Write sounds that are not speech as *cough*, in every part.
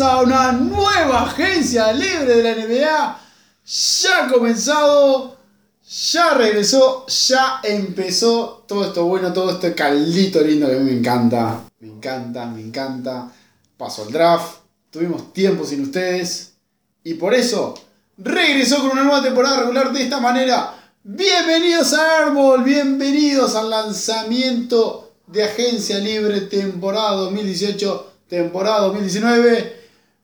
a una nueva agencia libre de la NBA. Ya ha comenzado, ya regresó, ya empezó todo esto bueno, todo este caldito lindo que a mí me encanta. Me encanta, me encanta. Pasó el draft, tuvimos tiempo sin ustedes y por eso regresó con una nueva temporada regular de esta manera. Bienvenidos a Árbol, bienvenidos al lanzamiento de Agencia Libre temporada 2018, temporada 2019.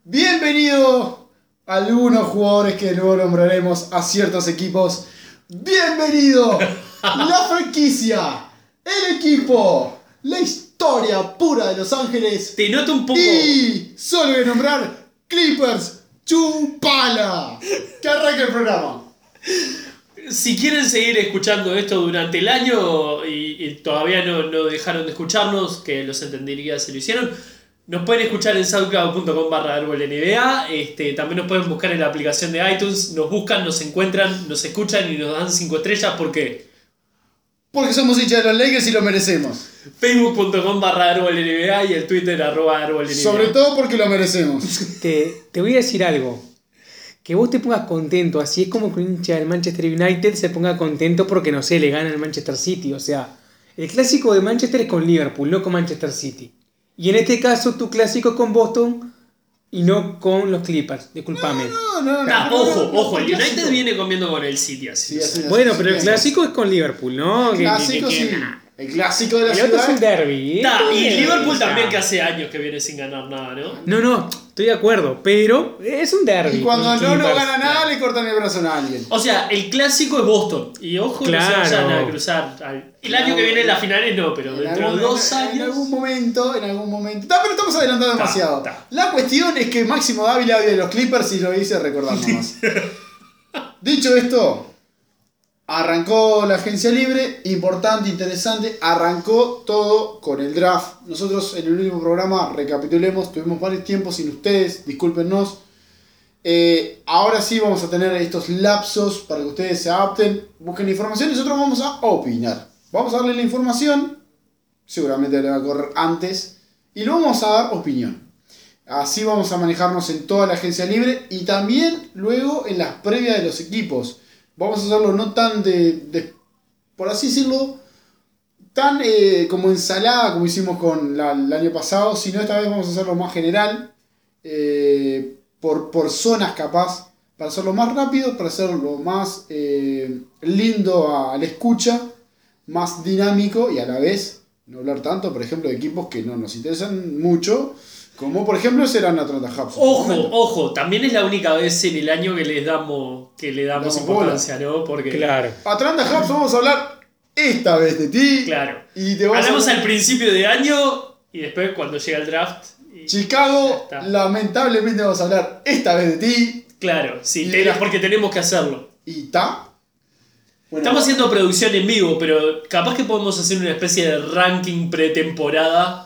Bienvenido a algunos jugadores que luego nombraremos a ciertos equipos. Bienvenido la franquicia, el equipo, la historia pura de Los Ángeles. Te noto un poco. Y solo a nombrar Clippers Chupala. Que arranque el programa. Si quieren seguir escuchando esto durante el año y, y todavía no, no dejaron de escucharnos, que los entendería si lo hicieron, nos pueden escuchar en soundcloud.com barra árbol NBA. Este, también nos pueden buscar en la aplicación de iTunes. Nos buscan, nos encuentran, nos escuchan y nos dan 5 estrellas porque Porque somos hinchas de los Lakers y lo merecemos. facebook.com barra árbol NBA y el Twitter arroba árbol NBA. Sobre todo porque lo merecemos. Te, te voy a decir algo. Que vos te pongas contento, así es como que un hincha del Manchester United se ponga contento porque, no sé, le gana el Manchester City. O sea, el clásico de Manchester es con Liverpool, no con Manchester City. Y en este caso, tu clásico es con Boston y no con los Clippers. Disculpame. No, no, no. No, ojo, no, no, ojo, el clásico. United viene comiendo con el City así. Sí, así- Bueno, así pero el clásico es con Liverpool, ¿no? El clásico que- que- sí. El clásico de la El otro es ciudad. un derby. Ta, y Liverpool también que hace años que viene sin ganar nada, ¿no? No, no, estoy de acuerdo, pero es un derby. Y cuando no lo Clippers. gana nada, le cortan el brazo a alguien. O sea, el clásico es Boston. Y ojo, Claro. no se vayan a cruzar. El año que viene las finales no, pero En dentro de algún- dos en- En años. algún momento, en algún momento. Ta, pero estamos adelantando Ta, demasiado. ta. La cuestión es que Máximo Dávila vive de los Clippers y lo hice recordar nomás. *laughs* Dicho esto, arrancó la agencia libre, importante, interesante, arrancó todo con el draft. Nosotros en el último programa, recapitulemos, tuvimos varios tiempos sin ustedes, discúlpenos. Eh, ahora sí vamos a tener estos lapsos para que ustedes se adapten, busquen información y nosotros vamos a opinar. Vamos a darle la información, seguramente le va a correr antes, y luego vamos a dar opinión. Así vamos a manejarnos en toda la agencia libre y también luego en las previas de los equipos. Vamos a hacerlo no tan de, de- por así decirlo, tan eh, como ensalada como hicimos con la- el año pasado, sino esta vez vamos a hacerlo más general, eh, por, por zonas capaz, para hacerlo más rápido, para hacerlo más eh, lindo a, a la escucha, más dinámico y a la vez no hablar tanto, por ejemplo, de equipos que no nos interesan mucho, como por ejemplo serán Atlanta Hawks. Ojo, ojo, también es la única vez en el año que les damos, que le damos Damos importancia, ¿no? Porque. Claro. Atlanta Hawks vamos a hablar esta vez de ti. Claro. Y te a Hablamos al principio de año y después cuando llega el draft. y- Chicago, lamentablemente vamos a hablar esta vez de ti. Claro, sí, Y te- la- porque tenemos que hacerlo. Y ta. Bueno, Estamos haciendo producción en vivo, pero capaz que podemos hacer una especie de ranking pretemporada,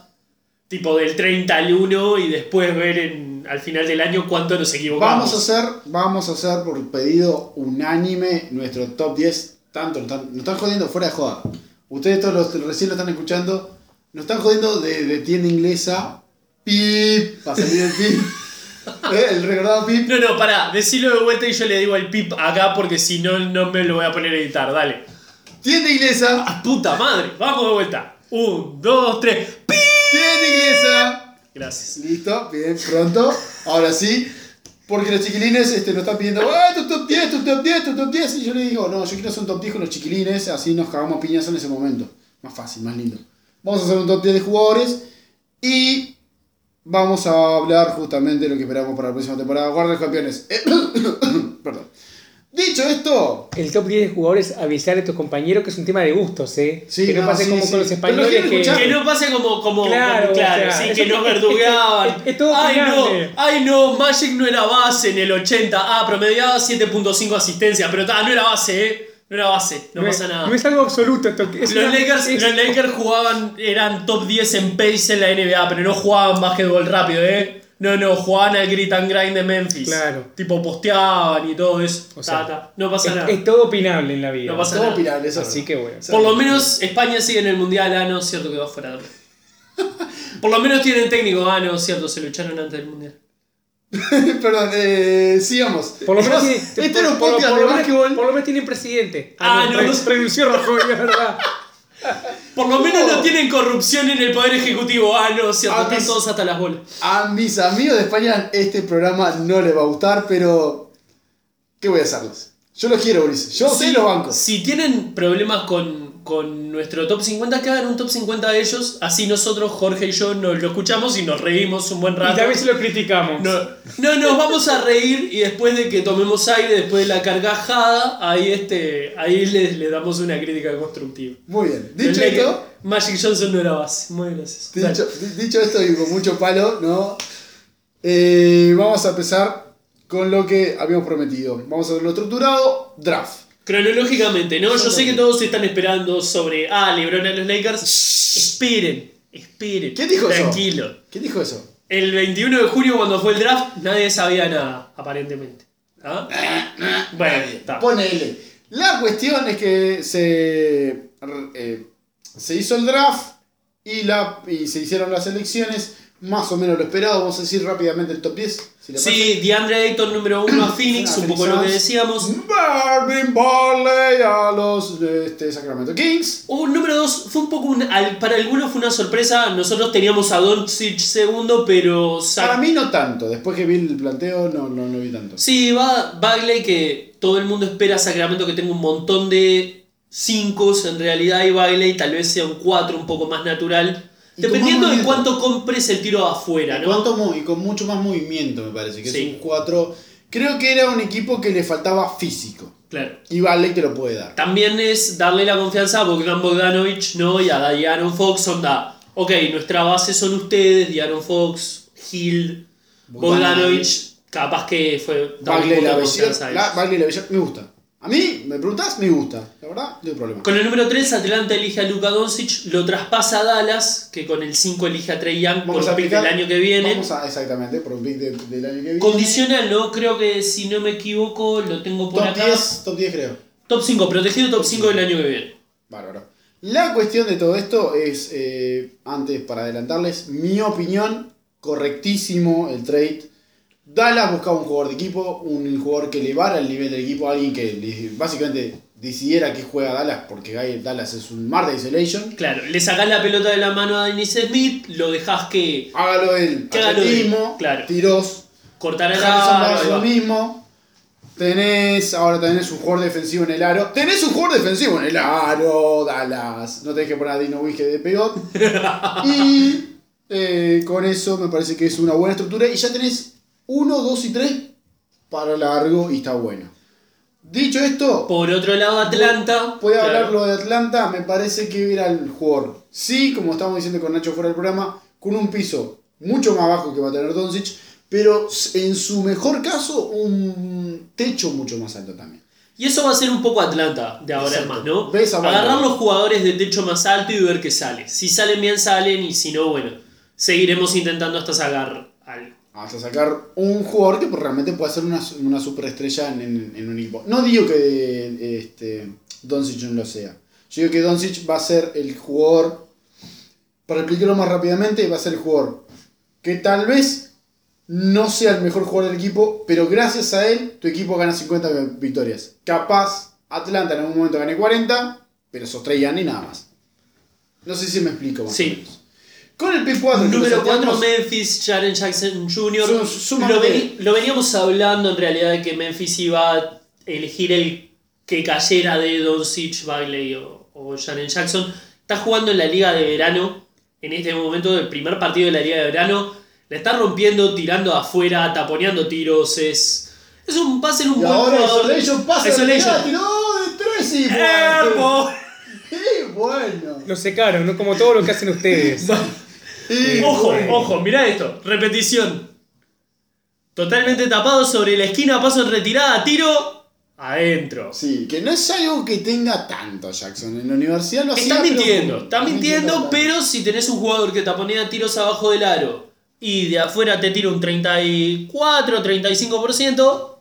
tipo del 30 al 1, y después ver en, al final del año cuánto nos equivocamos. Vamos a hacer, vamos a hacer por pedido unánime nuestro top 10. Tanto, nos están, nos están jodiendo fuera de joda. Ustedes todos los recién lo están escuchando. Nos están jodiendo de, de tienda inglesa. Pip. Va a salir el pip. *laughs* ¿Eh? El recordado pip. No, no, pará, decilo de vuelta y yo le digo el pip acá porque si no, no me lo voy a poner a editar, dale. Tienda inglesa. ¡Ah, puta madre! Vamos de vuelta. Un, dos, tres, ¡pip! Tienda inglesa. Gracias. Listo, bien, pronto. Ahora sí. Porque los chiquilines este, nos están pidiendo, ¡ah, tu top 10, tu top 10, tu top 10! Y yo le digo, no, yo quiero hacer un top 10 con los chiquilines, así nos cagamos piñazo en ese momento. Más fácil, más lindo. Vamos a hacer un top 10 de jugadores y vamos a hablar justamente de lo que esperamos para la próxima temporada. Guarda los campeones. *coughs* Perdón. Dicho esto, El top 10 de jugadores, avisar a tus compañeros que es un tema de gustos, ¿eh? Sí, que no, no, pase sí, como sí. con los Pero no españoles que... escuchar. Que no pase como, como, Claro, como- claro, o sea, sí, que es- es- verdugueaban. es- es todo ay no, ay no, Magic no era base en el 80. Ah, promediaba 7.5 asistencia, pero ta, no era base, eh. No era base, no, es- pasa nada. No es algo absoluto esto. es los, una- Lakers, es- los Lakers jugaban, eran top 10 en pace en la NBA, pero no jugaban básquetbol rápido, ¿eh? No, no, jugaban al grit and grind de Memphis. Claro. Tipo posteaban y todo eso. O sea, Ta, ta. No pasa es, nada. es todo opinable en la vida. No pasa todo nada. opinable, eso. Así que bueno. Por lo menos España sigue en el mundial, ah, no, cierto que va fuera. *laughs* Por lo menos tienen técnico, ah, no, cierto, se lo echaron antes del mundial. *laughs* Perdón, eh, sigamos. Por lo menos *laughs* este era un por- podcast de lo menos- básquetbol. por lo menos tienen presidente. Ah, no, no. renunció Rajoy, es verdad. Por lo menos no tienen corrupción en el Poder Ejecutivo. Ah, no, cierto, están mis- todos hasta las bolas. A mis amigos de España este programa no les va a gustar, pero. ¿Qué voy a hacerles? Yo los quiero, Ulises. Yo sé Si- los bancos. Si tienen problemas con, con nuestro top 50, que hagan un top 50 de ellos. Así nosotros, Jorge y yo, nos lo escuchamos y nos reímos un buen Y rato. también se lo criticamos. No, no, nos vamos a reír y después de que tomemos aire, después de la carcajada, ahí, este, ahí le, le damos una crítica constructiva. Muy bien. Dicho esto, Magic Johnson no era base. Muy gracias. dicho, di- dicho esto y con mucho palo, ¿no? Eh, vamos a empezar con lo que habíamos prometido. Vamos a verlo estructurado. Draft. Cronológicamente, ¿no? Yo sé que todos están esperando sobre, ah, LeBron a los Lakers. Esperen, esperen. ¿Quién dijo eso? Tranquilo. ¿Quién dijo eso? El 21 de junio, cuando fue el draft, nadie sabía nada, aparentemente. ¿Ah? Bueno, está. Ponele. La cuestión es que se, eh, se hizo el draft y, la, y se hicieron las elecciones. Más o menos lo esperado. Vamos a decir rápidamente el top 10. Si Sí, DeAndre Ayton número uno a Phoenix, un poco lo que decíamos. Marvin Barley a los este, Sacramento Kings. Un número 2 fue un poco un- al- para algunos fue una sorpresa. Nosotros teníamos a Doncic segundo, pero Para mí no tanto. Después que vi el planteo no, no, no vi tanto. Sí, va Bagley que todo el mundo espera a Sacramento que tenga un montón de 5 en realidad y Bagley tal vez sea un 4 un poco más natural. Dependiendo de cuánto compres el tiro afuera, ¿no? cuánto y con mucho más movimiento me parece. Que Sí. es un 4. Creo que era un equipo que le faltaba físico. Claro. Y Barley te lo puede dar. También es darle la confianza a Bogdan Bogdanovic, ¿no? Y a Diaron Fox, onda. Ok, nuestra base son ustedes, Diaron Fox, Hill, Bogdanovic. Capaz que fue Bagley la la, la belleza, me gusta. A mí, me preguntás, me gusta. La verdad, no hay problema. Con el número 3, Atlanta elige a Luka Doncic, lo traspasa a Dallas, que con el 5 elige a Trey Young por Vamos el pick del año que viene. Vamos a, exactamente, por un pick de- del año que viene. Condicional, ¿no? Creo que si no me equivoco, lo tengo por Top acá. 10, top 10 creo. Top 5, protegido top Top 5 del año que viene. Bárbaro. La cuestión de todo esto es, eh, antes para adelantarles, mi opinión, correctísimo el trade. Dallas buscaba un jugador de equipo, un jugador que elevara el nivel del equipo, alguien que básicamente decidiera que juega Dallas, porque Dallas es un mar de isolation. Claro, le sacás la pelota de la mano a Dennis Smith, lo dejás que Hágalo él, Que hágalo él, atletismo, claro. tiros, cortara el aro, mismo. Tenés, ahora tenés un jugador defensivo en el aro. Tenés un jugador defensivo en el aro, Dallas. No tenés que poner a Dino Wige de pegot. *laughs* y eh, con eso me parece que es una buena estructura. Y ya tenés 1, 2 y 3 para largo y está bueno. Dicho esto, Por otro lado, Atlanta. Voy a claro. hablar lo de Atlanta, me parece que era el jugador. Sí, como estábamos diciendo con Nacho fuera del programa, con un piso mucho más bajo que va a tener Doncic, pero en su mejor caso un techo mucho más alto también. Y eso va a ser un poco Atlanta de ahora en más, ¿no? Ves a Agarrar los jugadores de techo más alto y ver qué sale. Si salen bien, salen, y si no, bueno, seguiremos intentando hasta sacar algo. Hasta sacar un jugador que pues, realmente puede ser una, una superestrella en, en- en un equipo. No digo que este, Doncic no lo sea. Yo digo que Doncic va a ser el jugador, para explicarlo más rápidamente, va a ser el jugador que tal vez no sea el mejor jugador del equipo, pero gracias a él tu equipo gana 50 victorias. Capaz Atlanta en algún momento gane 40, pero ya ni nada más. No sé si me explico más Sí. o menos. Con el P4 que Número nos 4, salteamos- Memphis, Jaren Jackson Jr. Lo, veni- lo veníamos hablando en realidad de que Memphis iba a elegir el que cayera de Doncic, Bagley o, o Jaren Jackson. Está jugando en la liga de verano. En este momento, el primer partido de la liga de verano. La está rompiendo, tirando afuera, taponeando tiros. Es, es un, va a ser un Y buen ahora jugador. Isolation pasa Isolation. tiró de tres y bueno. *laughs* ¡Qué bueno! Lo secaron, ¿no? Como todo lo que hacen ustedes. Y *laughs* Ojo, ojo, mirá esto. Repetición. Totalmente tapado sobre la esquina, paso en retirada, tiro. Adentro. Sí, que no es algo que tenga tanto Jackson. En la universidad lo hacía. Está pero- mintiendo, está mintiendo, pero si tenés un jugador que taponea tiros abajo del aro y de afuera te tira un 34, 35%,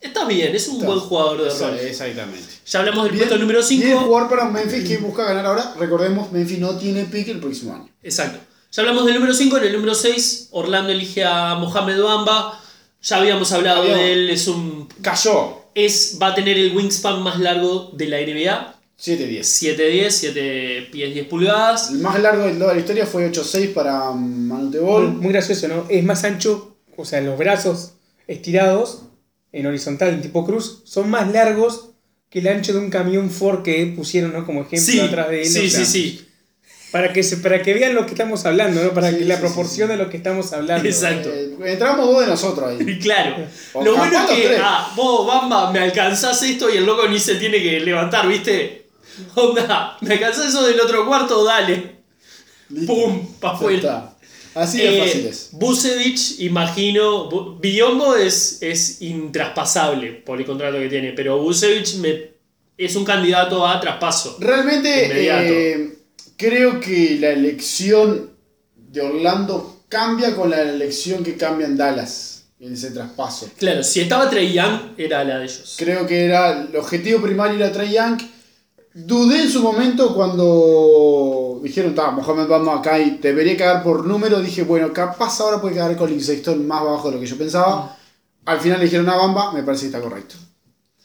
está bien, es un Está. buen jugador de Esa- rol. Exactamente. Ya hablamos del puesto número bien 5. jugar para Memphis que busca ganar ahora. Recordemos, Memphis no tiene pick el próximo año. Exacto. Ya hablamos del número 5, en el número 6 Orlando elige a Mohamed Bamba. Ya habíamos hablado Habíamos- de él, es un. Cayó. Es, va a tener el wingspan más largo de la NBA. 7-10. 7'10, 7 pies 10 pulgadas. El más largo de toda la historia fue 8-6 para Manute Ball. Muy, muy gracioso, ¿no? Es más ancho, o sea, los brazos estirados en horizontal, en tipo cruz, son más largos que el ancho de un camión Ford que pusieron, ¿no? Como ejemplo Sí, atrás de él. sí, o sea, sí, sí. Para que, se, para que vean lo que estamos hablando, ¿no? Para Sí, que la sí, proporción sí, sí. de lo que estamos hablando. Exacto. Eh, entramos dos de nosotros ahí. *laughs* Claro. O Lo bueno es que, ah, vos, Bamba, me alcanzás esto y el loco ni se tiene que levantar, ¿viste? Onda, me alcanzás eso del otro cuarto, dale. Listo. Pum, pa' afuera. está. Así de Eh, fácil es. Busevich, imagino. Bu- Biombo es, es intraspasable por el contrato que tiene, pero Busevich me, es un candidato a traspaso. Realmente Inmediato. eh, creo que la elección de Orlando cambia con la elección que cambia en Dallas en ese traspaso. Claro, si estaba Trey Young, era la de ellos. Creo que era el objetivo primario era Trae Young. Dudé en su momento cuando dijeron, "Ta, Mohamed vamos acá y debería caer por número. Dije, bueno, capaz ahora puede caer Colin Sexton más bajo de lo que yo pensaba. Al final le dijeron a Bamba, me parece que está correcto.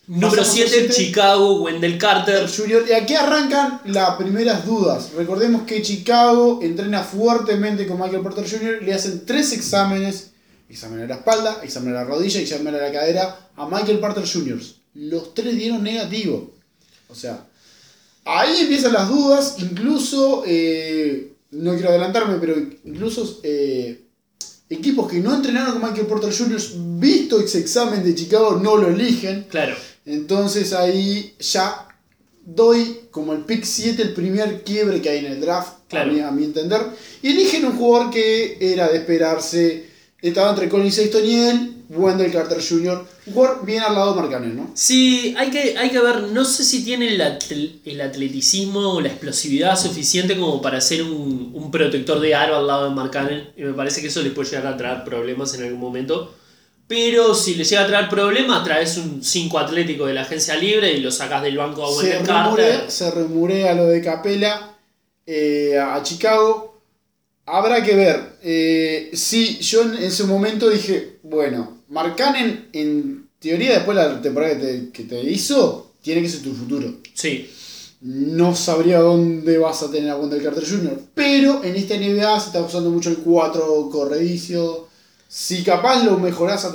Número Pasamos 7, al siete. Chicago, Wendell Carter. Junior, y aquí arrancan las primeras dudas. Recordemos que Chicago entrena fuertemente con Michael Porter Jr. Le hacen tres exámenes: examen de la espalda, examen de la rodilla y examen de la cadera a Michael Porter Jr. Los tres dieron negativo. O sea, ahí empiezan las dudas. Incluso, eh, no quiero adelantarme, pero incluso eh, equipos que no entrenaron con Michael Porter Jr., visto ese examen de Chicago, no lo eligen. Claro. Entonces ahí ya doy como el pick 7 el primer quiebre que hay en el draft, Claro. a, mi, a mi entender. Y eligen un jugador que era de esperarse. Estaba entre Colin Sexton y él, Wendell Carter Jr. Un jugador bien al lado de Marcanen, ¿no? Sí, hay que, hay que ver, no sé si tiene el, el atleticismo o la explosividad suficiente como para ser un, un protector de aro al lado de Mark Cannon, y me parece que eso le puede llegar a traer problemas en algún momento. Pero si le llega a traer problemas, traes un 5 atlético de la agencia libre y lo sacas del banco a Se Carter. se rumorea lo de Capela eh, a Chicago. Habrá que ver. Eh, sí, yo en, su momento dije, bueno, Marcanen en teoría después de la temporada que te, que te hizo, tiene que ser tu futuro. Sí, No sabría dónde vas a tener a Wendell Carter Jr. Pero en esta NBA se está usando mucho el 4 corredicio. Si capaz lo mejorás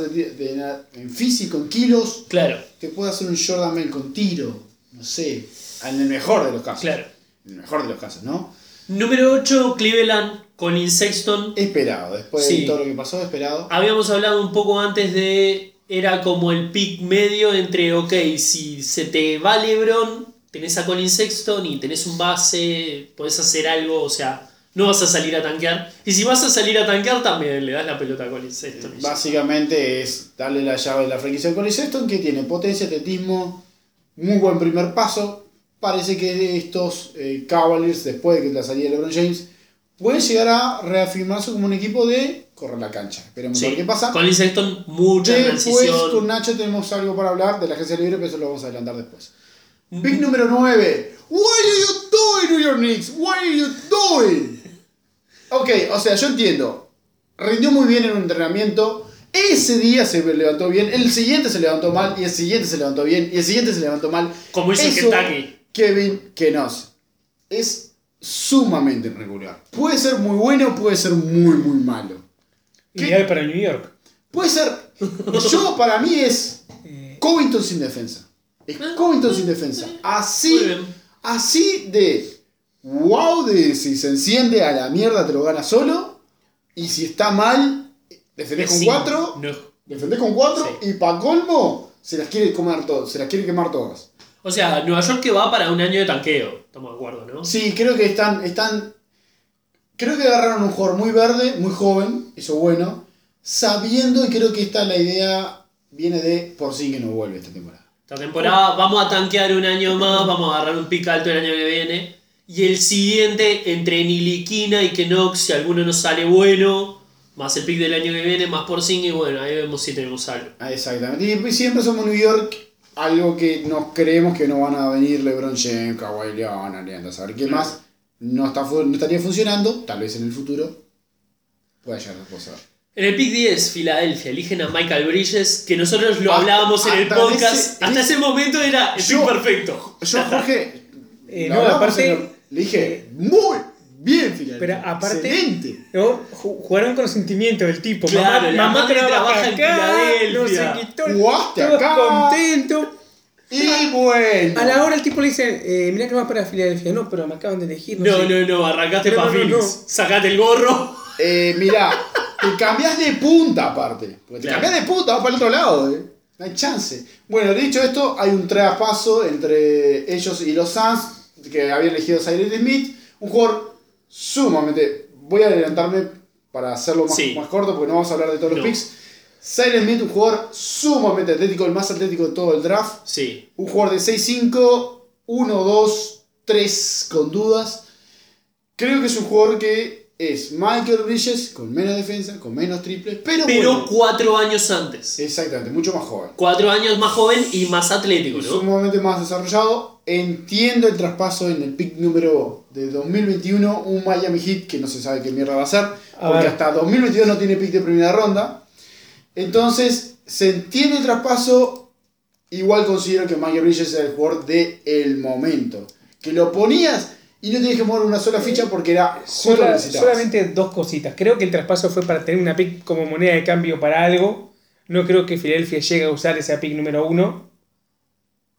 en físico, en kilos, claro, te puede hacer un Jordan Bell con tiro. No sé. En el mejor de los casos. claro. En el mejor de los casos, ¿no? Número 8, Cleveland, Colin Sexton. Esperado. Después Sí. de todo lo que pasó, esperado. Habíamos hablado un poco antes de. Era como el pick medio entre, ok, si se te va LeBron, tenés a Colin Sexton y tenés un base, podés hacer algo, o sea, no vas a salir a tanquear. Y si vas a salir a tanquear, también le das la pelota a Sexton. y ya. Básicamente es darle la llave de la franquicia a Sexton, que tiene potencia, atletismo, muy buen primer paso. Parece que estos eh, Cavaliers, después de que la salida de LeBron James, pueden llegar a reafirmarse como un equipo de correr la cancha. Esperemos a ver Sí. qué pasa. Sexton, mucha Después transición. con Nacho tenemos algo para hablar de la agencia libre, pero eso lo vamos a adelantar después. Pick número 9. What are you doing, New York Knicks? What are you doing? Ok, o sea, yo entiendo. Rindió muy bien en un entrenamiento. Ese día se levantó bien. El siguiente se levantó mal. Y el siguiente se levantó bien. Y el siguiente se levantó mal. Como hizo Eso, Kentucky. Kevin Kenos. Es sumamente irregular. Puede ser muy bueno, puede ser muy, muy malo. ¿Qué? Ideal para New York. Puede ser. Yo, para mí, es Eh, Covington sin defensa. Es Covington sin defensa. Muy Así, así de wow, de si se enciende a la mierda te lo gana solo. Y si está mal, defendés con Sí, cuatro. no. Defendés con cuatro. Sí. Y para colmo, se las quiere comer todas. Se las quiere quemar todas. O sea, Nueva York que va para un año de tanqueo. Estamos de acuerdo, ¿no? Sí, creo que están. están creo que agarraron un jugador muy verde, muy joven. Eso bueno. Sabiendo, y creo que esta la idea viene de por sí que no vuelve esta temporada. Esta temporada vamos a tanquear un año más, vamos a agarrar un pick alto el año que viene. Y el siguiente, entre Niliquina y Kenox, si alguno nos sale bueno, más el pick del año que viene, más por y bueno, ahí vemos si tenemos algo. Ah, Exactamente. Y pues siempre somos New York, algo que nos creemos que no van a venir LeBron James, Kawhi Leonard, a saber qué Claro. más. No, está, no estaría funcionando, tal vez en el futuro. Puede llegar a pasar. En el pick 10, Filadelfia, eligen a Michael Bridges, que nosotros lo Ah, hablábamos en el podcast. ese- Hasta ese momento era el Yo- pick perfecto. Yo, Jorge, Eh, no, aparte- le dije, muy bien, Filadelfia. Pero aparte- Excelente. ¿no? Ju- Jugaron con los sentimientos del tipo. Claro, mamá, la mamá madre trabaja en Filadelfia. No se quitó. Jugaste acá. contentos. Y bueno. A la hora el tipo le dice, eh, mirá que vas para Filadelfia. No, pero me acaban de elegir. No, sé. no, no, arrancaste No, para no, no, Phoenix. no. Sacate el gorro. Eh, mirá, te cambias de punta aparte. Porque te Claro. cambias de punta, vas para el otro lado, eh. No hay chance. Bueno, dicho esto, hay un traspaso entre ellos y los Suns, que habían elegido Cyrus Smith. Un jugador sumamente. Voy a adelantarme para hacerlo más, Sí. más corto, porque no vamos a hablar de todos los picks. Cyrus Smith, un jugador sumamente atlético, el más atlético de todo el draft. Sí. Un jugador de 6'5, 1, 2, 3 con dudas. Creo que es un jugador que es Michael Bridges con menos defensa, con menos triples, pero, Pero bueno. cuatro años antes. Exactamente, mucho más joven. Cuatro años más joven y más atlético, ¿no? sumamente más desarrollado. Entiendo el traspaso en el pick número de 2021, un Miami Heat que no se sabe qué mierda va a ser, porque ver. hasta 2022 no tiene pick de primera ronda. Entonces, se entiende el traspaso, igual considero que Michael Bridges es el jugador del momento. Que lo ponías y no tenías que mover una sola ficha porque era que Sola- solamente dos cositas. Creo que el traspaso fue para tener una pick como moneda de cambio para algo. No creo que Filadelfia llegue a usar esa pick número uno.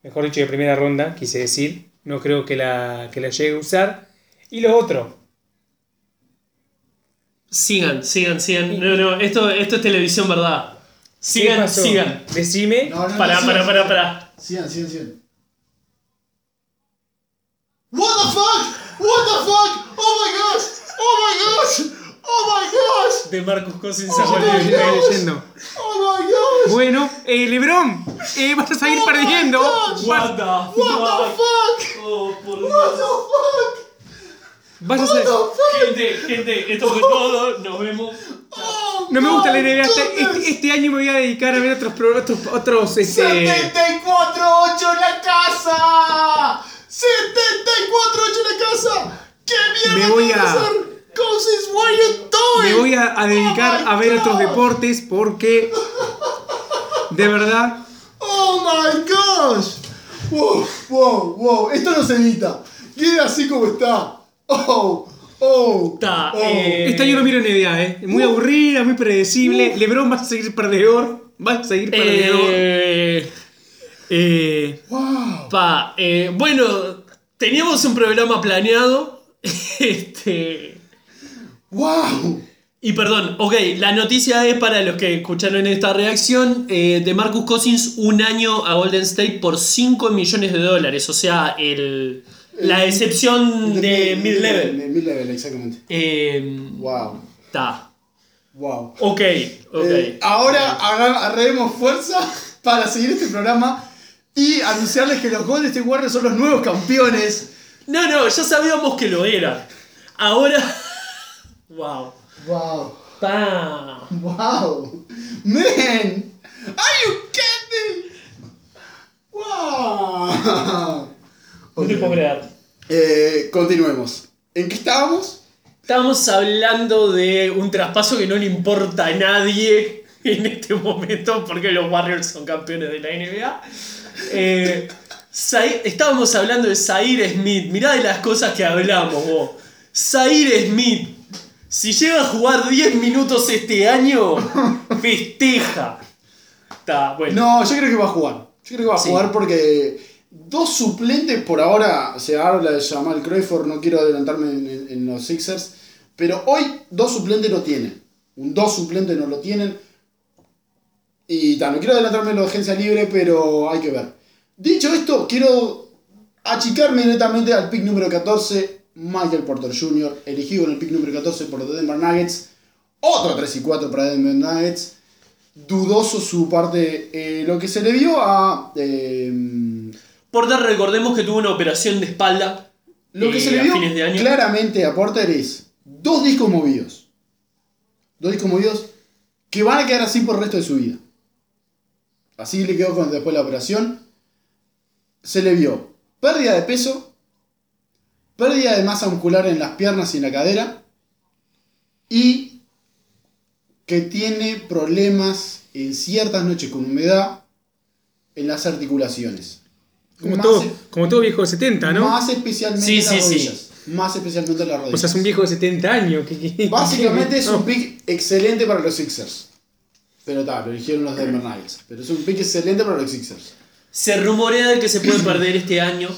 Mejor dicho, de primera ronda, quise decir. No creo que la, que la llegue a usar. Y lo otro, Sigan, sigan, sigan. No, no, esto, esto es televisión, ¿verdad? ¿qué Sigan, sigan. Decime. No, no, Pará, no, pará, sigan, pará, pará. Sigan, sigan, sigan. What the fuck? What the fuck? Oh my gosh! Oh my gosh! Oh my gosh! De Marcus Cousins Oh, a my Golden God. State. Estoy leyendo. Oh my gosh! Bueno, eh, Lebron, eh, vas a seguir Oh perdiendo. What the What the fuck? Oh, por What Dios. the fuck? Vas a What ser- the fuck? Gente, gente, esto fue todo. Nos vemos. Oh No me gusta la NBA. Este, este- año me voy a dedicar a ver otros, otros, otros este, 74-8 en la casa. 74-8 en la casa. ¿Qué mierda Me voy de a- hacer? Cousins, what are you doing? Me voy a, a dedicar Oh a ver God. otros deportes porque de verdad Oh my gosh. Wow, wow, wow. Esto no se edita. Queda así como está. Oh, oh. Está, oh. eh, este año no miro NBA, ¿eh? Muy aburrida, muy predecible. LeBron va a seguir perdedor, va a seguir perdedor. Eh, eh, Wow. pa, eh, bueno, teníamos un programa planeado. *laughs* Este. Wow. Y perdón, ok, la noticia es para los que escucharon esta reacción eh, de Marcus Cousins un año a Golden State por 5 millones de dólares, o sea, el, la excepción de mid-level. De mid-level, exactamente. Eh, Wow. Está. Wow. Ok, ok. Eh, ahora agarremos fuerza para seguir este programa y anunciarles que los Golden State Warriors son los nuevos campeones. No, no, ya sabíamos que lo era. Ahora. Wow. Wow. Pa. Wow. Man. Are you kidding? Wow. No te puedo creer. Eh, continuemos. ¿En qué estábamos? Estamos hablando de un traspaso que no le importa a nadie *laughs* en este momento porque los Warriors son campeones de la NBA. Eh, estábamos hablando de Zaire Smith. Mirá de las cosas que hablamos vos. Zaire Smith. Si llega a jugar 10 minutos este año, *laughs* festeja. Está, bueno. No, yo creo que va a jugar. Yo creo que va a Sí. jugar porque dos suplentes por ahora, se habla de Jamal Crawford, no quiero adelantarme en, en- en los Sixers, pero hoy dos suplentes no tienen. Un dos suplentes no lo tienen. Y tal, no quiero adelantarme en la agencia libre, pero hay que ver. Dicho esto, quiero achicarme directamente al pick número 14, Michael Porter Jr., elegido en el pick número 14 por los Denver Nuggets. Otro 3 y 4 para Denver Nuggets dudoso su parte. eh, lo que se le vio a. eh, Porter, recordemos que tuvo una operación de espalda. lo que eh, se le vio claramente a Porter es dos discos movidos. Dos discos movidos que van a quedar así por el resto de su vida. Así le quedó con, después de la operación. Se le vio pérdida de peso, pérdida de masa muscular en las piernas y en la cadera y que tiene problemas en ciertas noches con humedad en las articulaciones. Como Más todo, e- como todo viejo de 70, ¿no? Más especialmente Sí, en las sí, sí. rodillas. Más especialmente en las rodillas. O sea, es un viejo de 70 años. que- Básicamente es *laughs* un pick excelente para los Sixers. Pero tal, lo eligieron los Denver Nuggets. Pero es un pick excelente para los Sixers. Se rumorea de que se puede perder este año,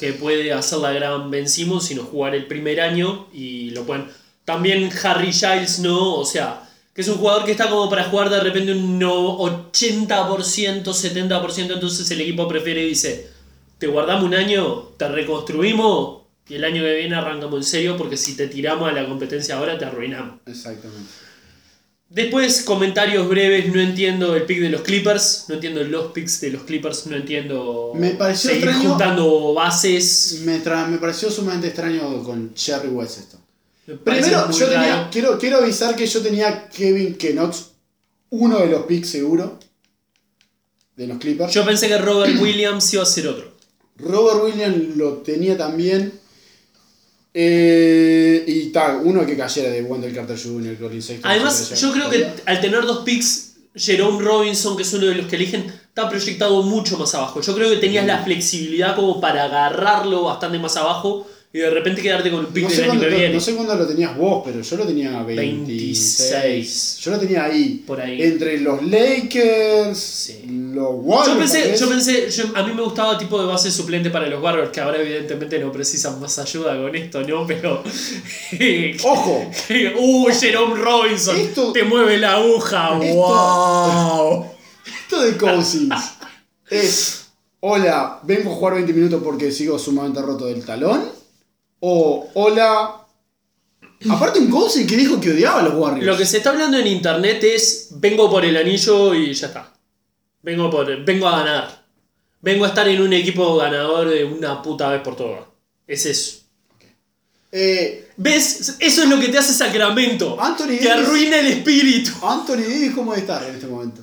que puede hacer la gran Ben Simmons y no jugar el primer año y lo pueden... También Harry Giles no, o sea, que es un jugador que está como para jugar de repente un no- 80%, 70%, entonces el equipo prefiere y dice, te guardamos un año, te reconstruimos y el año que viene arrancamos en serio porque si te tiramos a la competencia ahora te arruinamos. Exactamente. Después, comentarios breves, no entiendo el pick de los Clippers, no entiendo los picks de los Clippers, no entiendo Me pareció seguir extraño- juntando bases. Me, tra- me pareció sumamente extraño con Jerry West esto. Primero, yo tenía, raro. quiero, quiero avisar que yo tenía Kevin Knox, uno de los picks seguro, de los Clippers. Yo pensé que Robert Williams iba a ser otro. Robert Williams lo tenía también. Eh, y tal, uno que cayera de Wendell Carter Jr., Colin Sexton. Además, yo creo que al tener dos picks, Jerome Robinson, que es uno de los que eligen, está proyectado mucho más abajo. Yo creo que tenías la flexibilidad como para agarrarlo bastante más abajo y de repente quedarte con un pick No sé, del año que viene. no sé cuándo lo tenías vos, pero yo lo tenía 26. 26. Yo lo tenía ahí. Por ahí. Entre los Lakers, Sí. los Warriors. Yo pensé, yo pensé, yo- a mí me gustaba tipo de base suplente para los Warriors, que ahora evidentemente no precisan más ayuda con esto, ¿no? Pero. *laughs* Ojo, *laughs* ¡Uh, Jerome Robinson! Esto- ¡Te mueve la aguja! Esto- ¡Wow! esto de Cousins es: Hola, vengo a jugar 20 minutos porque sigo sumamente roto del talón. O, hola. Aparte, un Cousins que dijo que odiaba a los Warriors. Lo que se está hablando en internet es: vengo por el anillo y ya está. Vengo, por, vengo a ganar. Vengo a estar en un equipo ganador de una puta vez por todas. Es eso. Eh, ¿Ves? Eso es lo que te hace Sacramento. Anthony Te arruina el espíritu. Anthony Davis, ¿cómo estar en este momento?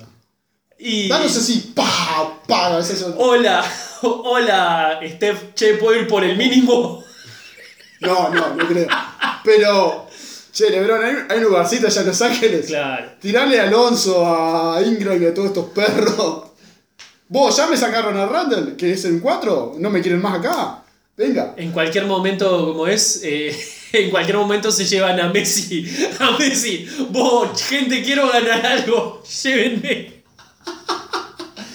Y... Danos así, pa, pa, Hola, *laughs* hola, Steph, che, ¿puedo ir por el mínimo? No, no, no creo. Pero, che, Lebron, hay, hay un lugarcito allá en Los Ángeles. Claro. Tirarle a Alonso, a Ingram y a todos estos perros. Vos, ya me sacaron a Randall, que es en 4. No me quieren más acá. Venga. En cualquier momento, como es, eh, *laughs* en cualquier momento se llevan a Messi. A Messi, vos, gente, quiero ganar algo, llévenme.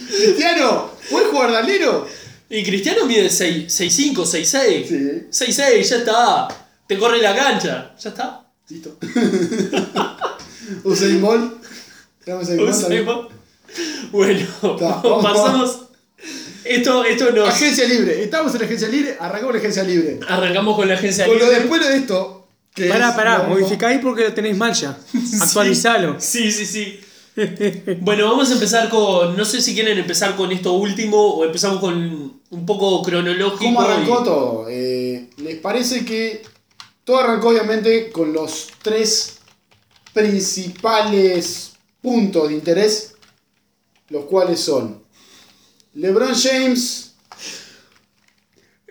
Cristiano, ¿puedes jugar de alero? Y Cristiano mide 6'5, 6'6. Sí. 6'6, ya está. Te corre la cancha, ya está. Listo. *laughs* Usain Bolt. Usain Bolt. Bueno, Está, *laughs* pasamos. Esto, esto nos. Agencia libre. Estamos en la agencia libre, arrancamos la agencia libre. Arrancamos con la agencia Con lo libre. después de esto. Que Pará, es- pará, no, modificá ahí porque lo tenés mal ya. *laughs* Actualizalo. Sí, sí, sí. Bueno, vamos a empezar con. No sé si quieren empezar con esto último o empezamos con un poco cronológico. ¿Cómo arrancó y- todo? Eh, ¿Les parece que todo arrancó obviamente con los tres principales puntos de interés, los cuales son LeBron James,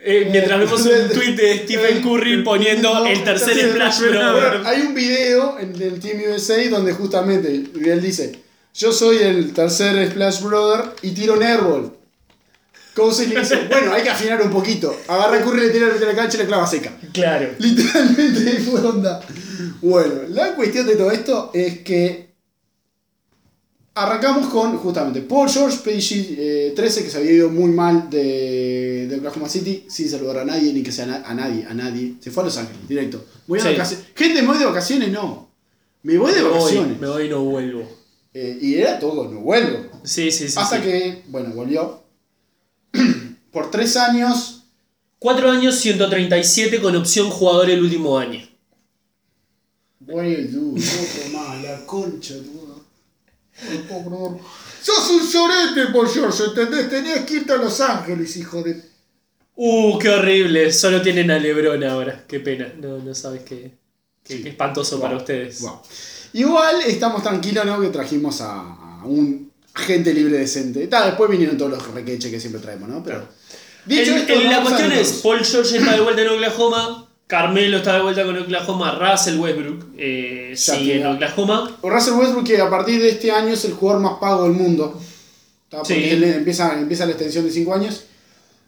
Eh, mientras vemos un Eh, tweet de Stephen eh, Curry poniendo no, el tercer Splash Brother. Hay un video en el Team USA donde justamente él dice, yo soy el tercer Splash Brother y tiro un airball. Cousins le dice, bueno, hay que afinar un poquito. Agarra Curry, le tira la cancha y la clava seca. Claro. Literalmente fue onda. Bueno, la cuestión de todo esto es que arrancamos con justamente Paul George, PG eh, 13, que se había ido muy mal de, de Oklahoma City, sin saludar a nadie, ni que sea na- a nadie, a nadie. Se fue a Los Ángeles, directo. Voy a Sí. vacaciones. Gente, me voy de vacaciones, no. Me voy de Me voy, vacaciones. me voy y no vuelvo. Eh, y era todo, no vuelvo. Sí, sí, sí. Hasta sí. que, bueno, volvió. Por tres años. 4 años, 137 con opción jugador el último año. Dude, otro más, la concha, dude. No puedo. Sos un sorete, por George, ¿entendés? Tenías que irte a Los Ángeles, hijo de. Uh, qué horrible. Solo tienen a Lebron ahora. Qué pena. No, no sabes qué, qué, Sí. qué espantoso para ustedes. Wow. Igual estamos tranquilos, ¿no? Que trajimos a, a un agente libre decente. Ta, después vinieron todos los requeches que siempre traemos, ¿no? Pero. Dicho El- esto, el- la cuestión es. Paul George está de vuelta en Oklahoma, Carmelo está de vuelta con Oklahoma, Russell Westbrook eh, sigue en Oklahoma. Russell Westbrook que a partir de este año es el jugador más pago del mundo. ¿Está? Porque Sí. él empieza, empieza la extensión de 5 años.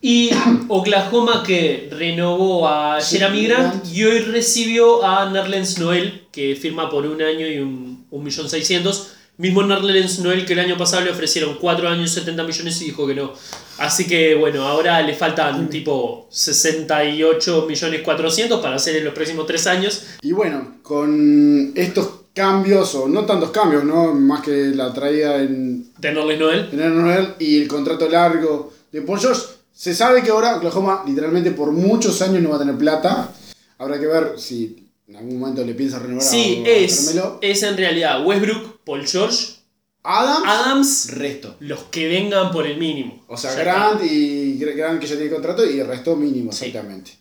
Y *coughs* Oklahoma que renovó a Jeremy Grant. y hoy recibió a Nerlens Noel, que firma por un año y un, un millón seiscientos. Mismo Nerlens Noel que el año pasado le ofrecieron 4 años 70 millones y dijo que no. Así que bueno, ahora le faltan tipo 68 millones 400 para hacer en los próximos 3 años. Y bueno, con estos cambios, o no tantos cambios, ¿no? Más que la traída en De Nerlens Noel. tener Noel y el contrato largo de Paul George, se sabe que ahora Oklahoma literalmente por muchos años no va a tener plata. Habrá que ver si en algún momento le piensa renovar Sí, a, a es, Carmelo. es en realidad Westbrook, Paul George, Adams, Adams, resto. los que vengan por el mínimo. O sea, Grant y Grant que ya tiene contrato y el resto mínimo, Sí. exactamente.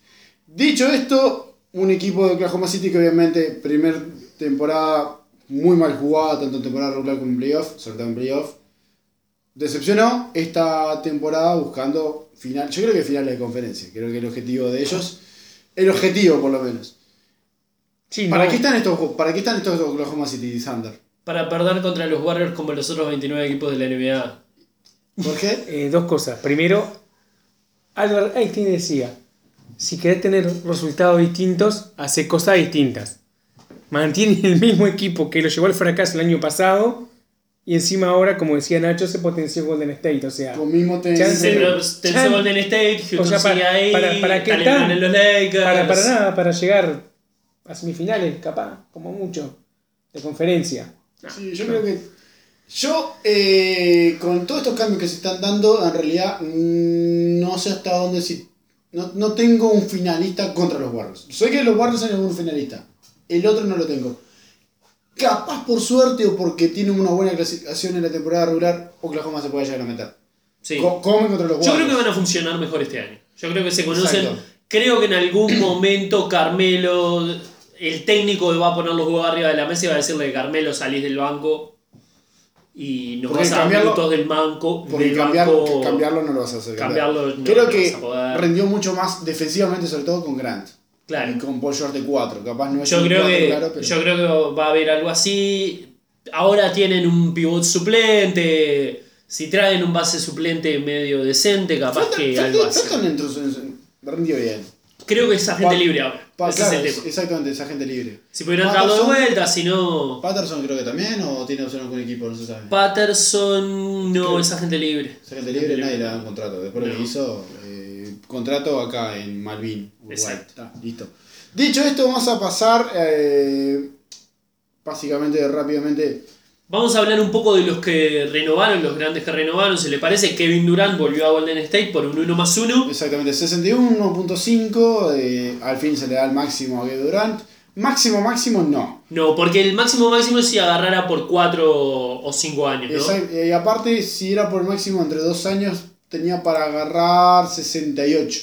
Dicho esto, un equipo de Oklahoma City que obviamente primer temporada muy mal jugada, tanto en temporada regular como en playoff, sobre todo en playoff. Decepcionó esta temporada buscando final, yo creo que finales de conferencia, creo que el objetivo de ellos, el objetivo por lo menos. Sí, ¿Para no. qué están estos para qué están estos Oklahoma City Thunder? Para perder contra los Warriors como los otros 29 equipos de la NBA. ¿Por qué? Eh, dos cosas. Primero, Albert Einstein decía, si querés tener resultados distintos, hace cosas distintas. Mantiene el mismo equipo que lo llevó al fracaso el año pasado y encima ahora, como decía Nacho, se potenció Golden State. O sea, Con mismo te Golden State, O sea, para- ahí, para- para qué Talent está? en los Lakers. para, para nada, para llegar a semifinales, capaz, como mucho, de conferencia. Sí, yo creo que. Yo, eh, con todos estos cambios que se están dando, en realidad mm, no sé hasta dónde si. No, no tengo un finalista contra los Warriors. Sé que los Warriors son un finalista. El otro no lo tengo. Capaz por suerte o porque tiene una buena clasificación en la temporada regular, Oklahoma se puede llegar a meter. Sí. Co- contra los Warriors. Yo creo que van a funcionar mejor este año. Yo creo que se conocen. Exacto. Creo que en algún momento Carmelo, el técnico va a poner los huevos arriba de la mesa y va a decirle Carmelo salís del banco y nos Porque vas a dar minutos del banco. Porque del banco- cambiarlo no lo vas a hacer. cambiar. Cambiarlo no Creo que vas a poder. rendió mucho más defensivamente, sobre todo con Grant. Claro. Y con Paul George de 4. Capaz no es Yo un creo, cuatro, que, claro, pero- yo creo que va a haber algo así. Ahora tienen un pivot suplente. Si traen un base suplente medio decente, capaz que algo así. Rindió bien. Creo que es agente Pa- libre ahora. Pa- Ese claro, es el tema. exactamente, es agente libre. Si pudieran traerlo de vuelta, si no. Patterson creo que también, o tiene opción con equipo, no se sabe. Patterson no es agente libre. Es agente libre, nadie le da un contrato. Después lo No. que hizo, eh, contrato acá en Malvin, Uruguay. Está, listo. Dicho esto, vamos a pasar eh, básicamente rápidamente. Vamos a hablar un poco de los que renovaron, los grandes que renovaron. ¿Se le parece? Kevin Durant volvió a Golden State por un 1 más 1. Exactamente, 61.5. eh, al fin se le da el máximo a Kevin Durant. Máximo, máximo, no. No, porque el máximo máximo es si agarrara por 4 o 5 años, ¿no? Exact- eh, Y aparte, si era por máximo entre dos años, tenía para agarrar 68.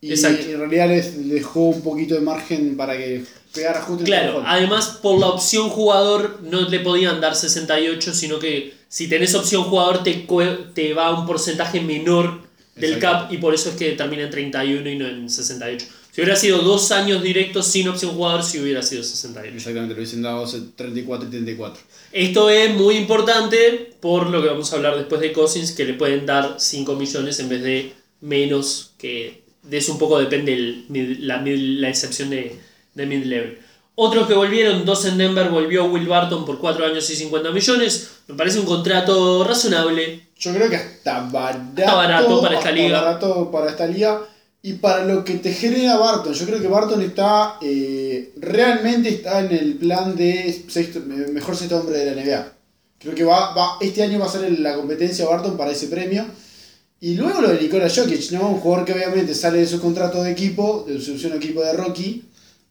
Y Exacto. en realidad les dejó un poquito de margen para que justo el Claro, además por la opción jugador no le podían dar 68, sino que si tenés opción jugador te, te va un porcentaje menor del Exacto. cap y por eso es que termina en 31 y no en 68. Si hubiera sido dos años directos sin opción jugador, sí hubiera sido 68. Exactamente, lo hubiesen dado 34 y 34. Esto es muy importante por lo que vamos a hablar después de Cousins, que le pueden dar 5 millones en vez de menos, que de eso un poco depende el la, la excepción de, de mid-level. Otros que volvieron, dos en Denver, volvió Will Barton por 4 años y 50 millones. Me parece un contrato razonable. Yo creo que hasta barato, Está barato para esta hasta liga. barato para esta liga. Y para lo que te genera Barton, yo creo que Barton está eh, realmente está en el plan de sexto, mejor sexto hombre de la NBA. Creo que va, va, este año va a ser la competencia Barton para ese premio. Y luego lo de Nikola Jokic, ¿no? Un jugador que obviamente sale de su contrato de equipo, de su opción equipo de Rocky,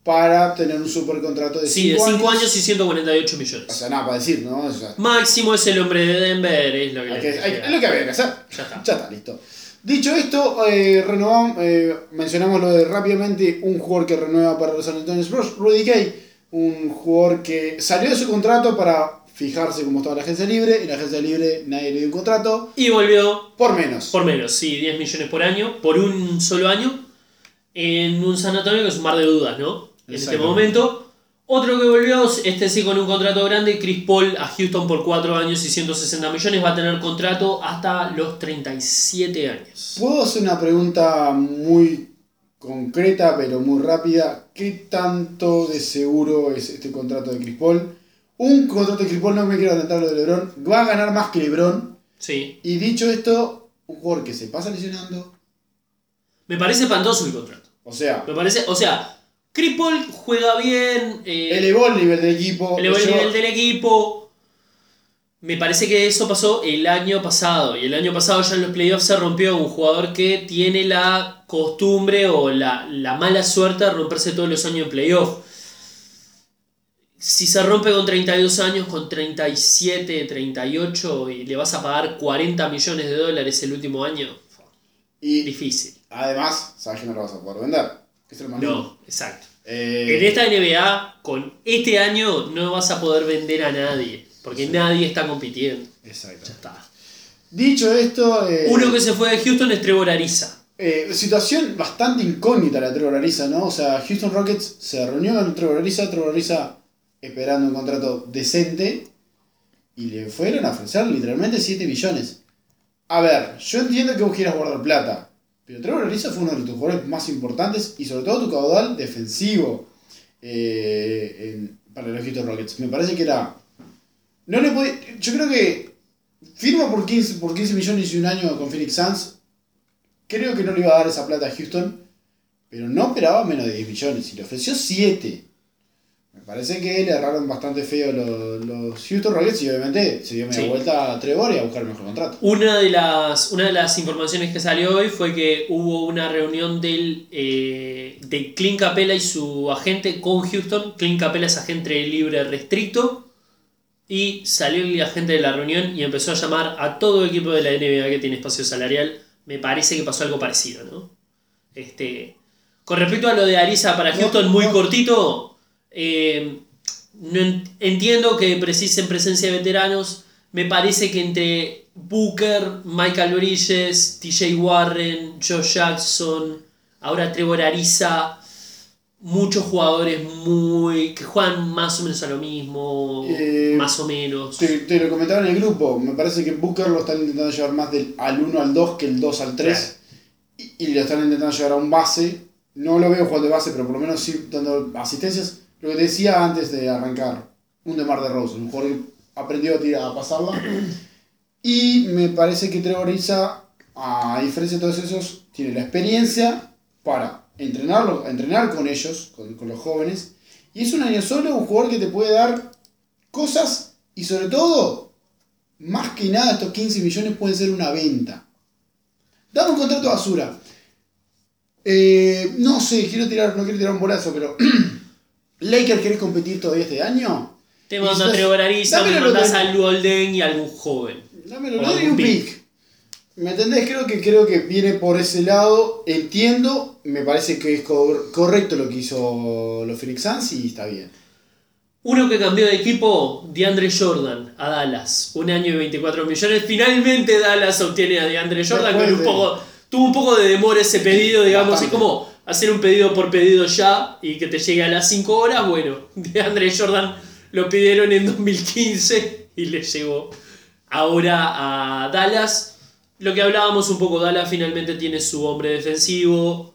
para tener un super contrato de 5 Sí, de 5 años y 148 millones. O sea, nada para decir, ¿no? O sea, Máximo es el hombre de Denver, es lo que hay le que- hay- queda. es lo que había que hacer. Ya está. Ya está, listo. Dicho esto, eh, renovamos, eh, mencionamos lo de rápidamente un jugador que renueva para los San Antonio Spurs, Rudy Gay, un jugador que salió de su contrato para fijarse cómo estaba la agencia libre, en la agencia libre nadie le dio un contrato, Y volvió por menos. Por menos, sí, 10 millones por año, por un solo año. en un San Antonio que es un mar de dudas, ¿no? En este Exactamente. momento. Otro que volvió, este sí con un contrato grande, Chris Paul a Houston por 4 años y 160 millones, va a tener contrato hasta los 37 años. ¿Puedo hacer una pregunta muy concreta pero muy rápida? ¿Qué tanto de seguro es este contrato de Chris Paul? Un contrato de Chris Paul, no me quiero adelantar lo de LeBron, va a ganar más que LeBron. Sí. Y dicho esto, un jugador que se pasa lesionando, Me parece espantoso el contrato. o sea, Me parece, o sea, Paul juega bien, eh, elevó el nivel del equipo. elevó el nivel del equipo. Me parece que eso pasó el año pasado. Y el año pasado ya en los playoffs se rompió un jugador que tiene la costumbre o la, la mala suerte de romperse todos los años en playoff. Si se rompe con 32 años, con 37, 38 y le vas a pagar 40 millones de dólares el último año, Y difícil. además, sabes que no lo vas a poder vender. Es. No, exacto. Eh, En esta NBA, con este año, no vas a poder vender a nadie. Porque nadie está compitiendo. Exacto. Ya está. Dicho esto, eh, Uno que se fue de Houston es Trevor Ariza. eh, situación bastante incógnita la Trevor Ariza, ¿no? O sea, Houston Rockets se reunió con Trevor Ariza, Trevor Ariza esperando un contrato decente y le fueron a ofrecer literalmente 7 millones. A ver, yo entiendo que vos quieras guardar plata, pero Trevor Ariza fue uno de tus jugadores más importantes y sobre todo tu caudal defensivo eh, para los Houston Rockets. Me parece que era... No le podía- yo creo que firma por 15, por 15 millones y un año con Phoenix Suns. Creo que no le iba a dar esa plata a Houston, pero no esperaba menos de 10 millones y le ofreció 7. Me parece que le erraron bastante feo los, los Houston Rockets y obviamente se dio media Sí. vuelta a Trevor y a buscar el mejor contrato. Una de, las, una de las informaciones que salió hoy fue que hubo una reunión del, eh, de Clint Capella y su agente con Houston. Clint Capella es agente libre restricto. Y salió el agente de la reunión y empezó a llamar a todo equipo de la NBA que tiene espacio salarial. Me parece que pasó algo parecido, ¿no? Este, con respecto a lo de Ariza para No, Houston, muy no. cortito. Eh, no en- entiendo que precisen presencia de veteranos. Me parece que entre Booker, Michael Bridges, TJ Warren, Josh Jackson, ahora Trevor Ariza, muchos jugadores muy que juegan más o menos a lo mismo, Eh, más o menos. Te, te lo comentaba en el grupo, me parece que Booker lo están intentando llevar más del al 1 al 2 que el 2 al 3 y, y lo están intentando llevar a un base. No lo veo jugando de base, pero por lo menos sí dando asistencias. Lo que decía antes de arrancar, un DeMar de Rose, un jugador que aprendió a, tirar, a pasarla. *clears throat* Y me parece que Trevor Ariza, a diferencia de todos esos, tiene la experiencia para entrenarlo, entrenar con ellos, con, con los jóvenes. Y es un año solo, un jugador que te puede dar cosas y sobre todo, más que nada, estos 15 millones pueden ser una venta. Dame un contrato basura. Eh, no sé, quiero tirar, no quiero tirar un bolazo, pero *clears throat* ¿Lakers querés competir todavía este año? Te Y mandas a Trevor Ariza, me mandas al Golden y a algún joven. Dámelo, O le doy algún un pick. ¿Me entendés? Creo que, creo que viene por ese lado. Entiendo, me parece que es cor- correcto lo que hizo los Phoenix Suns y está bien. Uno que cambió de equipo, DeAndre Jordan, a Dallas. Un año y 24 millones. Finalmente Dallas obtiene a DeAndre Jordan Después con un de- poco. Tuvo un poco de demora ese pedido, digamos. Bastante. Es como hacer un pedido por pedido ya y que te llegue a las 5 horas. Bueno, *laughs* DeAndre Jordan lo pidieron en 2015 y le llegó ahora a Dallas. Lo que hablábamos un poco, Dallas finalmente tiene su hombre defensivo.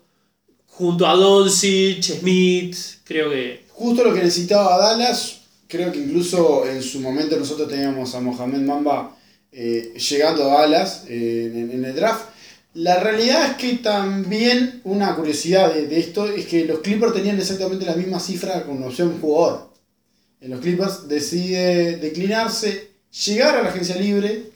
Junto a Doncic, Smith, creo que Justo lo que necesitaba Dallas, creo que incluso en su momento nosotros teníamos a Mohamed Mamba eh, llegando a Dallas eh, en el draft. La realidad es que también una curiosidad de, de esto es que los Clippers tenían exactamente la misma cifra con opción jugador. En los Clippers decide declinarse, llegar a la agencia libre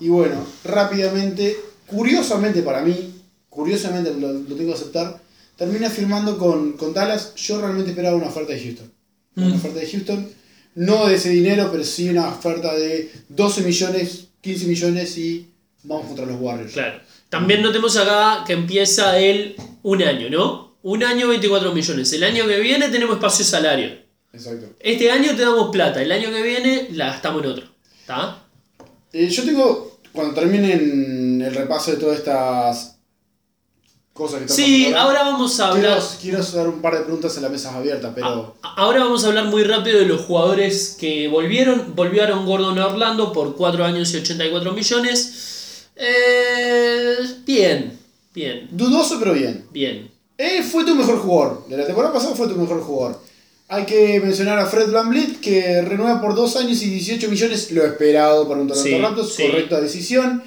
y bueno, rápidamente, curiosamente para mí, curiosamente lo, lo tengo que aceptar, termina firmando con, con Dallas. Yo realmente esperaba una oferta de Houston. Una Mm. oferta de Houston, no de ese dinero, pero sí una oferta de 12 millones, 15 millones y vamos contra los Warriors. Claro. También notemos acá que empieza el un año, ¿no? Un año 24 millones. El año que viene tenemos espacio salario. Exacto. Este año te damos plata. El año que viene la gastamos en otro. ¿Está? Eh, yo tengo, cuando terminen el repaso de todas estas cosas que están Sí, ahora vamos a Quiero, hablar. quiero dar un par de preguntas en las mesas abiertas, pero. a- Ahora vamos a hablar muy rápido de los jugadores que volvieron. Volvieron Gordon a Orlando por 4 años y 84 millones. Eh, bien, bien, Dudoso, pero bien. bien. Él fue tu mejor jugador. De la temporada pasada fue tu mejor jugador. Hay que mencionar a Fred VanVleet, que renueva por 2 años y 18 millones, lo esperado para un Toronto Sí, Raptors, sí. correcta decisión.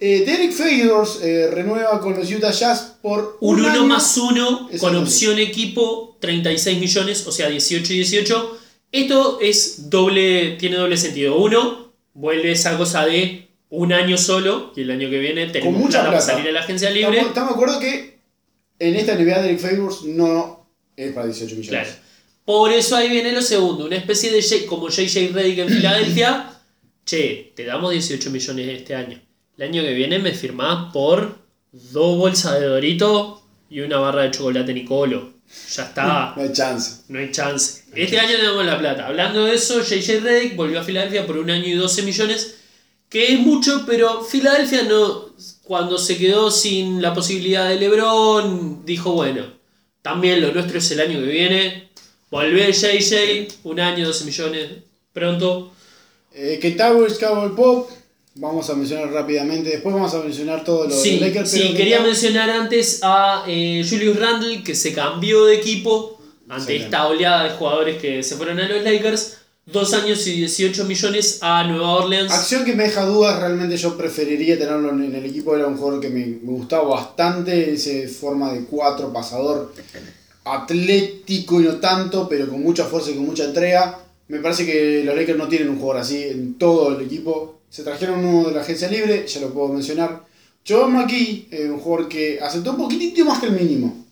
Eh, Derek Favors eh, renueva con los Utah Jazz por Un un 1 año. más 1 con opción equipo, 36 millones, o sea, 18 y 18. Esto es doble, tiene doble sentido. Uno, vuelve esa cosa de un año solo y el año que viene tenemos mucha plata para salir a la agencia libre. Estamos, estamos de acuerdo que en esta NBA Derek Favors no es para 18 millones. Claro. Por eso ahí viene lo segundo, una especie de J- como JJ Redick en Filadelfia. *clears throat* Che, te damos 18 millones este año. El año que viene me firmás por dos bolsas de Dorito y una barra de chocolate Nicolo. Ya está. No hay chance. No hay chance. Este año tenemos la plata. Hablando de eso, JJ Redick volvió a Filadelfia por un año y 12 millones, que es mucho, pero Filadelfia no, cuando se quedó sin la posibilidad de LeBron, dijo, bueno, también lo nuestro es el año que viene. Volvé JJ, un año, 12 millones, pronto. Eh, que Towers, Cowboy Pop, vamos a mencionar rápidamente. Después vamos a mencionar todo lo Sí, de Lakers. sí, pero quería mencionar antes a eh, Julius Randle, que se cambió de equipo ante esta oleada de jugadores que se fueron a los Lakers. Dos años y 18 millones a Nueva Orleans. Acción que me deja dudas, realmente yo preferiría tenerlo en el equipo, era un jugador que me, me gustaba bastante, ese forma de cuatro, pasador, atlético y no tanto, pero con mucha fuerza y con mucha entrega. Me parece que los Lakers no tienen un jugador así en todo el equipo. Se trajeron uno de la agencia libre, ya lo puedo mencionar. Joe McKee, eh, un jugador que aceptó un poquitito más que el mínimo.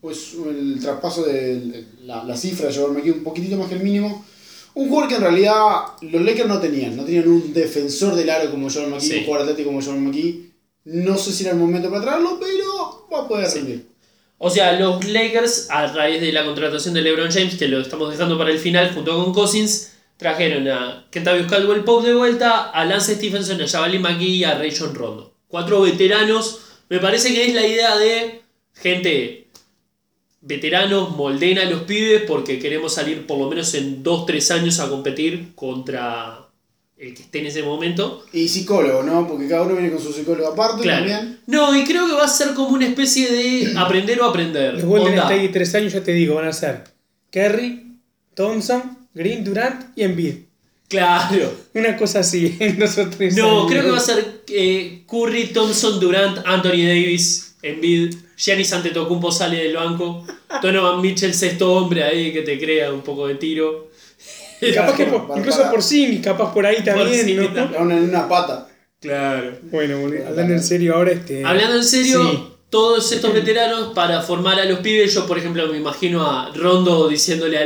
Pues el traspaso de la, la cifra de Joe McKee un poquitito más que el mínimo. Un jugador que en realidad los Lakers no tenían. No tenían un defensor del aro como Jordan McKee, Sí. un jugador atlético como Jordan McKee. No sé si era el momento para traerlo, pero va a poder Sí. rendir. O sea, los Lakers, a raíz de la contratación de LeBron James, que lo estamos dejando para el final junto con Cousins, trajeron a Kentavious Caldwell Pope de vuelta, a Lance Stephenson, a Javali McGee y a Rayon Rondo. Cuatro veteranos. Me parece que es la idea de gente veteranos, molden a los pibes porque queremos salir por lo menos en 2-3 años a competir contra el que esté en ese momento. Y psicólogo, ¿no? Porque cada uno viene con su psicólogo aparte Claro. también. No, y creo que va a ser como una especie de *clears throat* aprender o aprender. Los Golden. State tres años, ya te digo, van a ser Kerry, Thompson, Green, Durant y Embiid. Claro. Una cosa así *laughs* en dos o tres No, años. creo que va a ser eh, Curry, Thompson, Durant, Anthony Davis, Embiid, Giannis Antetokounmpo sale del banco, Donovan Mitchell sexto hombre ahí que te crea un poco de tiro. Y capaz que por- Para- incluso por sí, capaz por ahí también, Porzingis ¿no? Una, en una pata. Claro. Bueno, hablando en serio ahora, este... Hablando en serio, Sí. todos estos veteranos para formar a los pibes, yo por ejemplo me imagino a Rondo diciéndole a,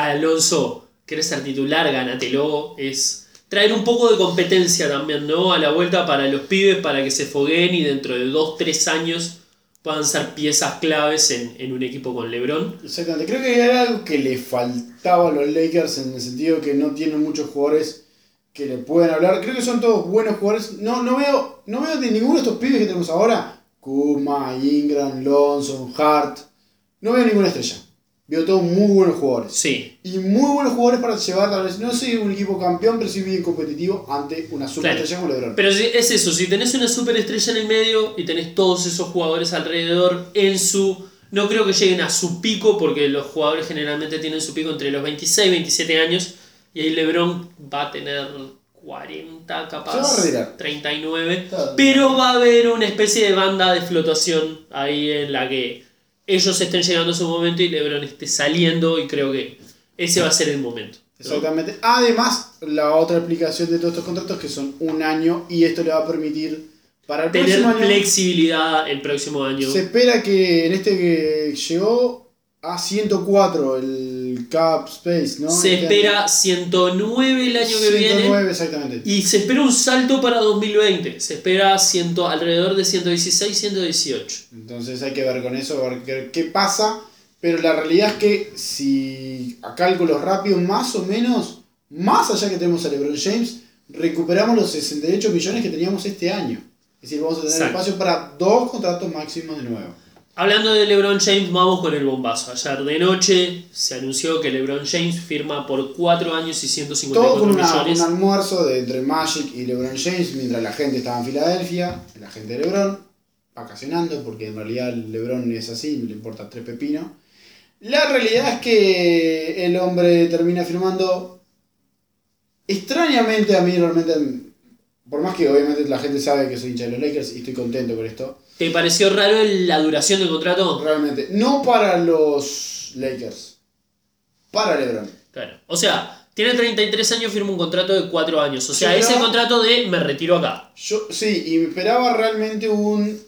a Alonso, querés ser titular, gánatelo, es traer un poco de competencia también, ¿no? A la vuelta para los pibes, para que se fogueen y dentro de 2-3 años puedan ser piezas claves en, en un equipo con LeBron. Exactamente. Creo que era algo que le faltaba a los Lakers en el sentido que no tienen muchos jugadores que le puedan hablar. Creo que son todos buenos jugadores. No, no veo, no veo de ninguno de estos pibes que tenemos ahora. Kuma, Ingram, Lonson, Hart. No veo ninguna estrella. Veo todos muy buenos jugadores. Sí, Y muy buenos jugadores para llevar tal vez, no soy un equipo campeón, pero sí bien competitivo ante una superestrella como LeBron. Pero es eso, si tenés una superestrella en el medio y tenés todos esos jugadores alrededor en su... No creo que lleguen a su pico porque los jugadores generalmente tienen su pico entre los 26 y 27 años y ahí LeBron va a tener 40 Se va a capaz, retirar. 39, Está- pero va a haber una especie de banda de flotación ahí en la que ellos estén llegando a su momento y LeBron esté saliendo y creo que ese va a ser el momento. Exactamente. Además, la otra explicación de todos estos contratos que son un año y esto le va a permitir para el Tener próximo año. flexibilidad el próximo año. Se espera que en este que llegó a 104 el cap space, ¿no? Se Este espera 109 el año que 109 viene. exactamente. Y se espera un salto para 2020. Se espera ciento, alrededor de 116, 118. Entonces hay que ver con eso, ver qué, qué pasa. Pero la realidad es que si a cálculos rápidos, más o menos, más allá que tenemos a LeBron James, recuperamos los 68 millones que teníamos este año. Es decir, vamos a tener Exacto. espacio para dos contratos máximos de nuevo. Hablando de LeBron James, vamos con el bombazo. Ayer de noche se anunció que LeBron James firma por 4 años y 154 Todo con una- millones. un almuerzo de, entre Magic y LeBron James mientras la gente estaba en Filadelfia, la gente de LeBron, vacacionando, porque en realidad LeBron es así, le importa tres pepinos. La realidad es que el hombre termina firmando. Extrañamente, a mí realmente, por más que obviamente la gente sabe que soy hincha de los Lakers y estoy contento con esto, ¿Te pareció raro la duración del contrato? realmente, no para los Lakers, para LeBron. Claro. O sea, tiene 33 años, firma un contrato de 4 años. O sea, Sí, ese contrato de me retiro acá. Yo, sí, y me esperaba realmente un,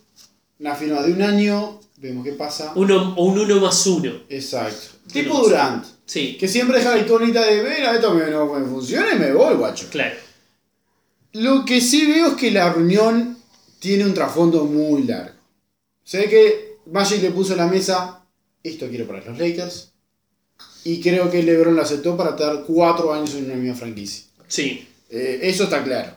una firma de un año, vemos qué pasa. Uno, o un 1 más 1. Exacto. Tipo. Durant, Sí, que siempre deja la incógnita de ver, a esto me, no me funciona y me voy, guacho. claro. Lo que sí veo es que la reunión tiene un trasfondo muy largo. Sé que Magic le puso en la mesa, esto quiero para los Lakers, y creo que LeBron lo aceptó para estar cuatro años en una misma franquicia. Sí. Eh, eso está claro.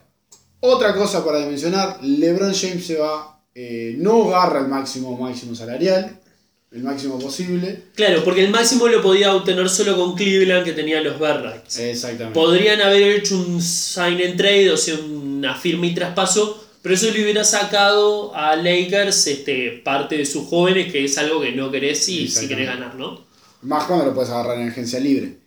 Otra cosa para mencionar, LeBron James se va, eh, no agarra el máximo máximo salarial, el máximo posible. Claro, porque el máximo lo podía obtener solo con Cleveland, que tenía los bird rights. Exactamente. Podrían haber hecho un sign and trade, o sea, una firma y traspaso, pero eso le hubiera sacado a Lakers este, parte de sus jóvenes, que es algo que no querés si, si querés ganar, ¿no? Más cuando lo puedes agarrar en agencia libre.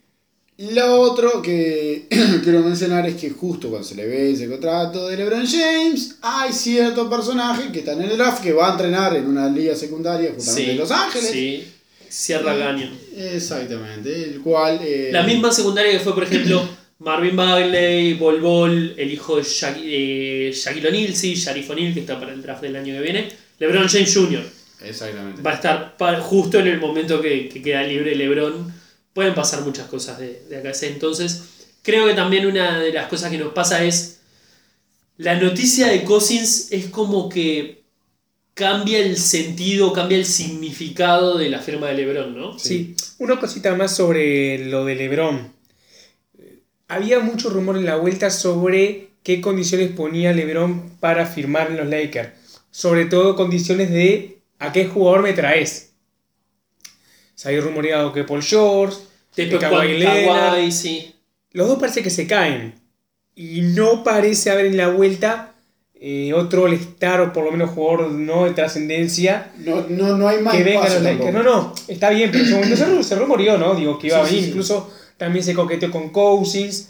Lo otro que *clears throat* quiero mencionar es que justo cuando se le ve ese contrato de LeBron James, hay cierto personaje que está en el draft que va a entrenar en una liga secundaria justamente en Los Ángeles. Sí. Sierra Canyon. Exactamente, el cual... eh, La misma secundaria que fue, por ejemplo, *clears throat* Marvin Bagley, Bol Bol, el hijo de eh, Shaquille O'Neal, sí, Sharif O'Neal, que está para el draft del año que viene. LeBron James Jr. Exactamente. va a estar justo en el momento que, que queda libre LeBron. Pueden pasar muchas cosas de, de acá entonces. Creo que también una de las cosas que nos pasa es la noticia de Cousins es como que cambia el sentido, cambia el significado de la firma de LeBron, ¿no? Sí, una cosita más sobre lo de Lebron. Había mucho rumor en la vuelta sobre qué condiciones ponía Lebron para firmar en los Lakers. Sobre todo condiciones de a qué jugador me traes. Se había rumoreado que Paul George, que Después Kawhi Leonard. Sí. Los dos parece que se caen. Y no parece haber en la vuelta eh, otro All-Star o por lo menos jugador no de trascendencia No, no, no hay más que venga los. No, no, está bien, pero en ese momento se, ru- se rumoreó, ¿no? Digo, que iba Sí, a venir. sí, sí. Incluso también se coqueteó con Cousins.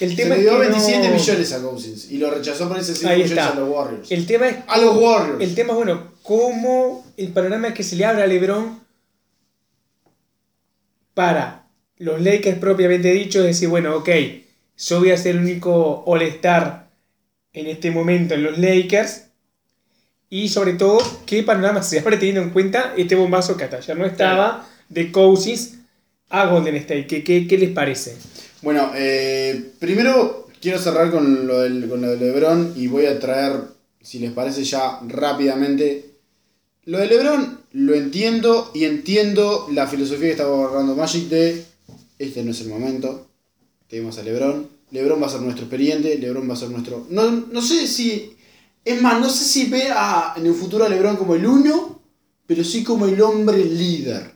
El Se tema le es dio que no- 27 millones a Cousins y lo rechazó por ese 5 Ahí millones está. a los Warriors. El tema es, A los Warriors. el tema es, bueno, cómo el panorama que se le abre a LeBron para los Lakers propiamente dicho, es decir, bueno, ok, yo voy a ser el único All-Star en este momento en los Lakers. Y sobre todo, qué panorama se *laughs* abre teniendo en cuenta este bombazo que hasta ayer no estaba de Cousins a Golden State. ¿Qué, qué, qué les parece? Bueno, eh, primero quiero cerrar con lo, del, con lo de LeBron y voy a traer, si les parece ya rápidamente, lo de LeBron lo entiendo y entiendo la filosofía que estaba agarrando Magic de este no es el momento, tenemos a LeBron, LeBron va a ser nuestro experiente, LeBron va a ser nuestro... No, no sé si... Es más, no sé si ve a, en el futuro a LeBron como el uno, pero sí como el hombre líder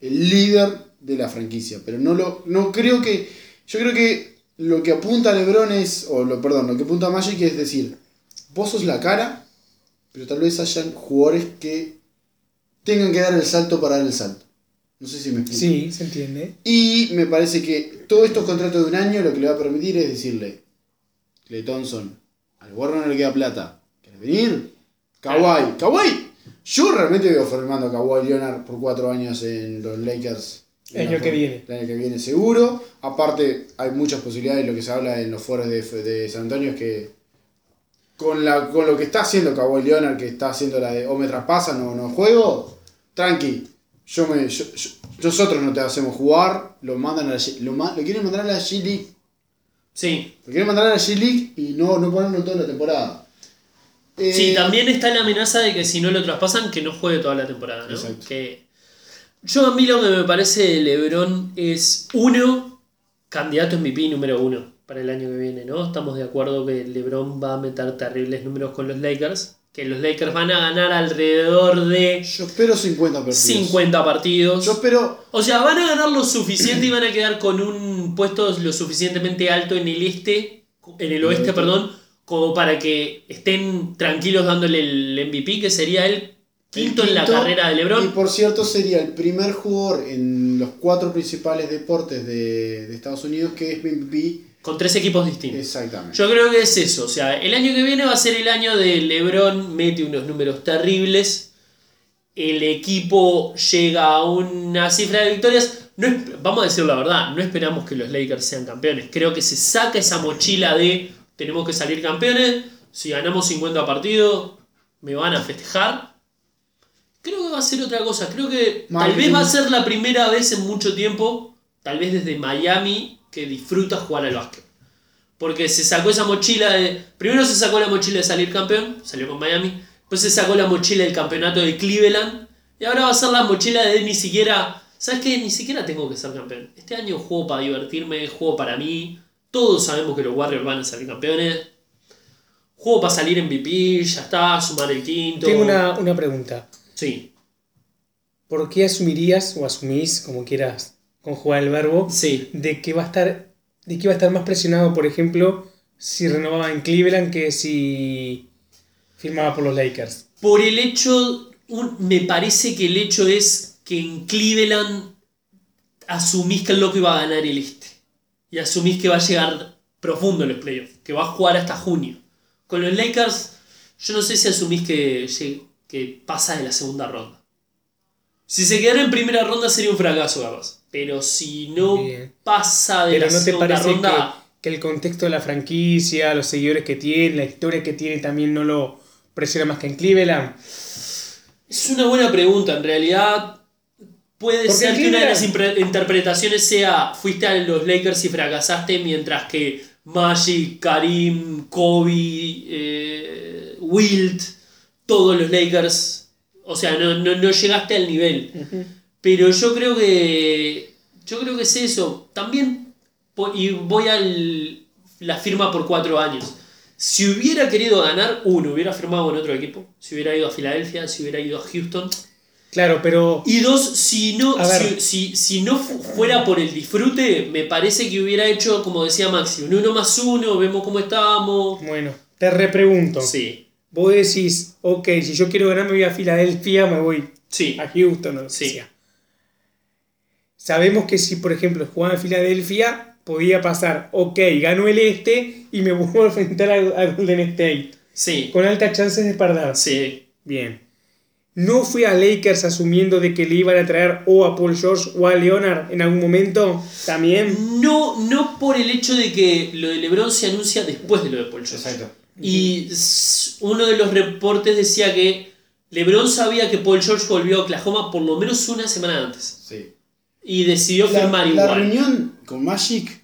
el líder de la franquicia. Pero no lo. No creo que. Yo creo que lo que apunta Lebron es. O lo, perdón, lo que apunta Magic es decir. Vos sos la cara. Pero tal vez hayan jugadores que tengan que dar el salto para dar el salto. No sé si me explico. Sí, se entiende. Y me parece que todos estos contratos de un año lo que le va a permitir es decirle. Clay Thompson. Al Warner no le queda plata. ¿Querés venir? Kawhi. Kawhi. Yo realmente veo formando a Kawhi Leonard por cuatro años en los Lakers. El año que viene. El año que viene seguro. Aparte, hay muchas posibilidades. Lo que se habla en los foros de, de San Antonio es que con, la, con lo que está haciendo Kawhi Leonard, que está haciendo la de o me traspasan o no juego, tranqui. Yo me, yo- yo- nosotros no te hacemos jugar, lo mandan a la, lo, lo quieren mandar a la G League. Sí. Lo quieren mandar a la G League y no, no ponerlo toda la temporada. Eh, Sí, también está la amenaza de que si no lo traspasan, que no juegue toda la temporada, ¿no? Exacto. Que yo a mí lo que me parece de LeBron es uno, candidato MVP número uno. para el año que viene, ¿no? Estamos de acuerdo que LeBron va a meter terribles números con los Lakers, que los Lakers van a ganar alrededor de Yo espero 50 partidos. 50 partidos. Yo espero. O sea, van a ganar lo suficiente y van a quedar con un puesto lo suficientemente alto en el este, en el oeste, perdón, como para que estén tranquilos dándole el MVP, que sería el quinto, en la quinto, carrera de Y LeBron. por cierto, sería el primer jugador en los cuatro principales deportes de, de Estados Unidos que es MVP. Con tres equipos distintos. Exactamente. Yo creo que es eso. O sea, el año que viene va a ser el año de LeBron, mete unos números terribles. El equipo llega a una cifra de victorias. No vamos a decir la verdad, no esperamos que los Lakers sean campeones. Creo que se saca esa mochila de tenemos que salir campeones. Si ganamos 50 partidos, me van a festejar. Creo que va a ser otra cosa. Creo que tal vez va a ser la primera vez en mucho tiempo, tal vez desde Miami, que disfruta jugar al básquet. Porque se sacó esa mochila de. Primero se sacó la mochila de salir campeón, salió con Miami. Después se sacó la mochila del campeonato de Cleveland. Y ahora va a ser la mochila de ni siquiera. ¿Sabes qué? Ni siquiera tengo que ser campeón. Este año juego para divertirme, juego para mí. Todos sabemos que los Warriors van a salir campeones. Juego para salir MVP, ya está, sumar el quinto. Tengo una, una pregunta. Sí, ¿Por qué asumirías o asumís, como quieras conjugar el verbo, sí. de que va a estar, de que va a estar más presionado, por ejemplo, si renovaba en Cleveland que si firmaba por los Lakers? Por el hecho, un- me parece que el hecho es que en Cleveland asumís que el loco iba a ganar el este. Y asumís que va a llegar profundo en los playoffs, que va a jugar hasta junio. Con los Lakers, yo no sé si asumís que, que pasa de la segunda ronda. Si se quedara en primera ronda sería un fracaso, capaz. Pero si no Bien. pasa de Pero la ¿no te segunda parece ronda. que, que el contexto de la franquicia, los seguidores que tiene, la historia que tiene también no lo presiona más que en Cleveland? Es una buena pregunta, en realidad puede Porque ser que una de las interpretaciones sea fuiste a los Lakers y fracasaste mientras que Magic, Karim, Kobe, eh, Wilt, todos los Lakers, o sea, no, no, no llegaste al nivel. Pero yo creo que yo creo que es eso. También y voy a la firma por cuatro años. Si hubiera querido ganar, uno, hubiera firmado en otro equipo. Si hubiera ido a Filadelfia, si hubiera ido a Houston. Claro, pero Y dos, si no, si, si, si no fu- fuera por el disfrute, me parece que hubiera hecho, como decía Maxi, un uno más uno, vemos cómo estábamos. bueno, te repregunto. Sí, Vos decís, ok, si yo quiero ganar me voy a Filadelfia, me voy sí, a Houston o que Sí. sea. Sabemos que si, por ejemplo, jugaba en Filadelfia, podía pasar, ok, gano el este y me *laughs* vuelvo a enfrentar a, a Golden State. sí, Con altas chances de perder. sí. Bien. ¿No fui a Lakers asumiendo de que le iban a traer o a Paul George o a Leonard en algún momento? También. No, no por el hecho de que lo de LeBron se anuncia después de lo de Paul George. Exacto. Y uno de los reportes decía que LeBron sabía que Paul George volvió a Oklahoma por lo menos una semana antes. Sí. Y decidió La, firmar la igual. reunión con Magic,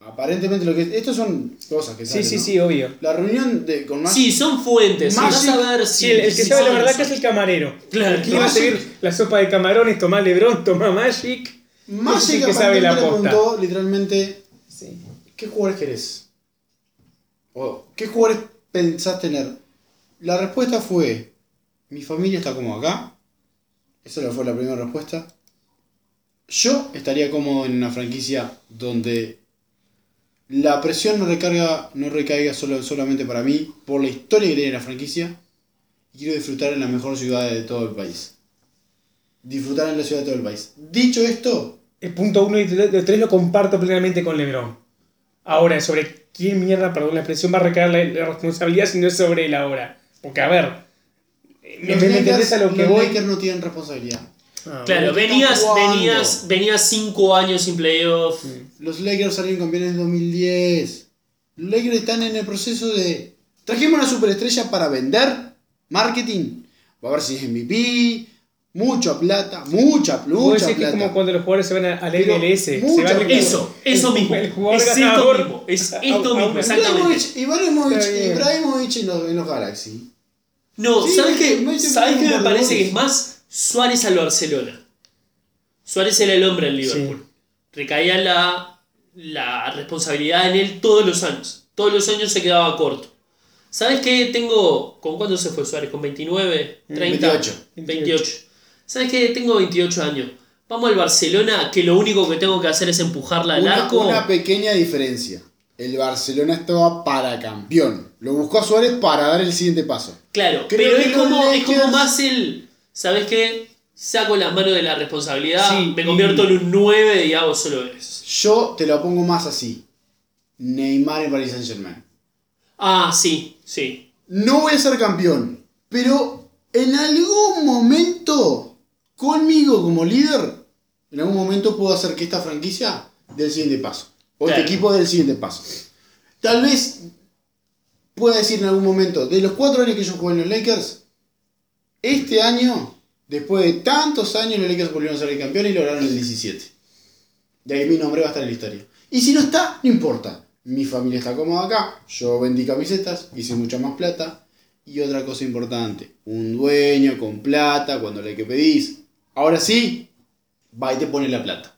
aparentemente lo que. Estos son cosas que Sí, salen, sí, ¿no? sí, obvio. La reunión de, con Magic. Sí, son fuentes. Magic- Vas a ver si. Sí, el, el que si sabe la verdad que es el camarero. Claro. El que iba a Magic- servir la sopa de camarones, toma Lebron, toma Magic. Magic que sabe la posta. preguntó literalmente Sí. ¿qué jugadores querés? O ¿qué jugadores pensás tener? La respuesta fue mi familia está como acá. Esa fue la primera respuesta. Yo estaría cómodo en una franquicia donde la presión no recarga, no recaiga solo, solamente para mí, por la historia que tiene la franquicia. Y quiero disfrutar en la mejor ciudad de todo el país. Disfrutar en la ciudad de todo el país. Dicho esto, El punto 1 y el 3 lo comparto plenamente con LeBron. Ahora, sobre quién mierda, perdón, la expresión va a recaer la, la responsabilidad si no es sobre él ahora. Porque, a ver, ¿me, me Lakers, entendés a lo que los? Lakers no tienen responsabilidad. Ah, Claro, venías, venías, venías cinco años sin playoff. Los Lakers salieron campeones en 2010. Los Lakers están en el proceso de. Trajimos una superestrella para vender, marketing. Va a ver si es MVP. Mucha plata, mucha, mucha que es plata. como cuando los jugadores se van al MLS. Se mucha van Eso, eso mismo. El jugador Es esto mismo. Es esto mismo, exactamente. Ibrahimovic, Ibrahimovic, en, los, en los Galaxy. No, Sí, ¿sabes qué? ¿Sabes qué me parece que es más? Suárez al Barcelona. Suárez era el hombre en Liverpool. Sí. Recaía la, la responsabilidad en él todos los años. Todos los años se quedaba corto. ¿Sabes qué? Tengo. ¿Con cuánto se fue Suárez? ¿Con 29? ¿30? 28. 28. ¿Sabes qué? Tengo 28 años. Vamos al Barcelona, que lo único que tengo que hacer es empujarla al Una, arco. una pequeña diferencia. El Barcelona estaba para campeón. Lo buscó a Suárez para dar el siguiente paso. Claro, Creo pero es como, es como más el. ¿Sabes qué? Saco las manos de la responsabilidad, Sí, me convierto en un 9 y hago solo eso. Yo te lo pongo más así. Neymar en Paris Saint Germain. Ah, sí, sí. No voy a ser campeón, pero en algún momento, conmigo como líder, en algún momento puedo hacer que esta franquicia dé el siguiente paso. O Claro. este equipo dé el siguiente paso. Tal vez pueda decir en algún momento, de los cuatro años que yo jugué en los Lakers, este año, después de tantos años, los Lakers volvieron a ser campeones y lograron el 17. De ahí mi nombre va a estar en la historia. Y si no está, no importa. Mi familia está cómoda acá. Yo vendí camisetas, hice mucha más plata. Y otra cosa importante, un dueño con plata cuando le que pedís. Ahora sí, va y te pone la plata.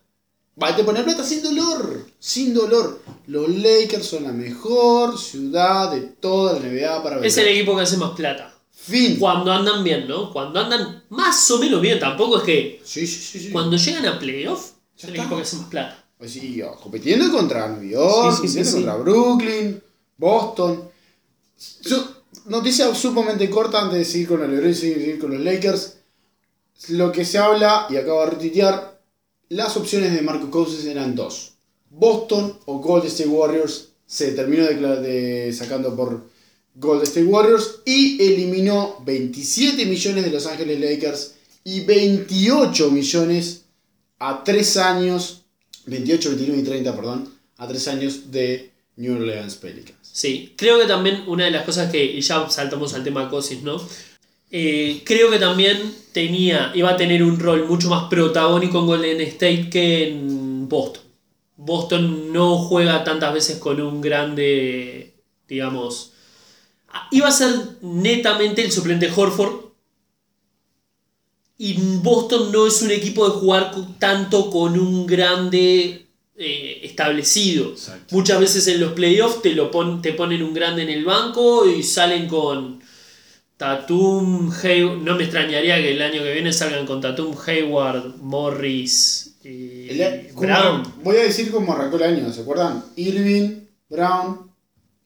Va y te pone la plata sin dolor. Sin dolor. Los Lakers son la mejor ciudad de toda la NBA para ver. Es el equipo que hace más plata. Fin. Cuando andan bien, ¿no? Cuando andan más o menos bien. Tampoco es que Sí, sí, sí. sí. cuando llegan a playoff es el equipo que hace más plata. Pues sí, oh, compitiendo contra New York, Sí, compitiendo contra Brooklyn, Boston. Noticia sumamente corta antes de seguir con los LeBron y seguir con los Lakers. Lo que se habla, y acabo de retuitear, las opciones de Marco Cousins eran dos. Boston o Golden State Warriors se terminó de, sacando por Golden State Warriors y eliminó 27 millones de Los Ángeles Lakers y 28 millones a 3 años, 28, 29 y 30, perdón, a 3 años de New Orleans Pelicans. Sí, creo que también una de las cosas que, y ya saltamos al tema Cousins, ¿no? Eh, creo que también tenía, iba a tener un rol mucho más protagónico en Golden State que en Boston. Boston no juega tantas veces con un grande, digamos, iba a ser netamente el suplente Horford. Y Boston no es un equipo de jugar tanto con un grande eh, establecido. Exacto. Muchas veces en los playoffs te, lo pon- te ponen un grande en el banco y salen con Tatum, Hay- no me extrañaría que el año que viene salgan con Tatum, Hayward, Morris y El- como- Brown. Voy a decir cómo arrancó el año, ¿se acuerdan? Irving, Brown,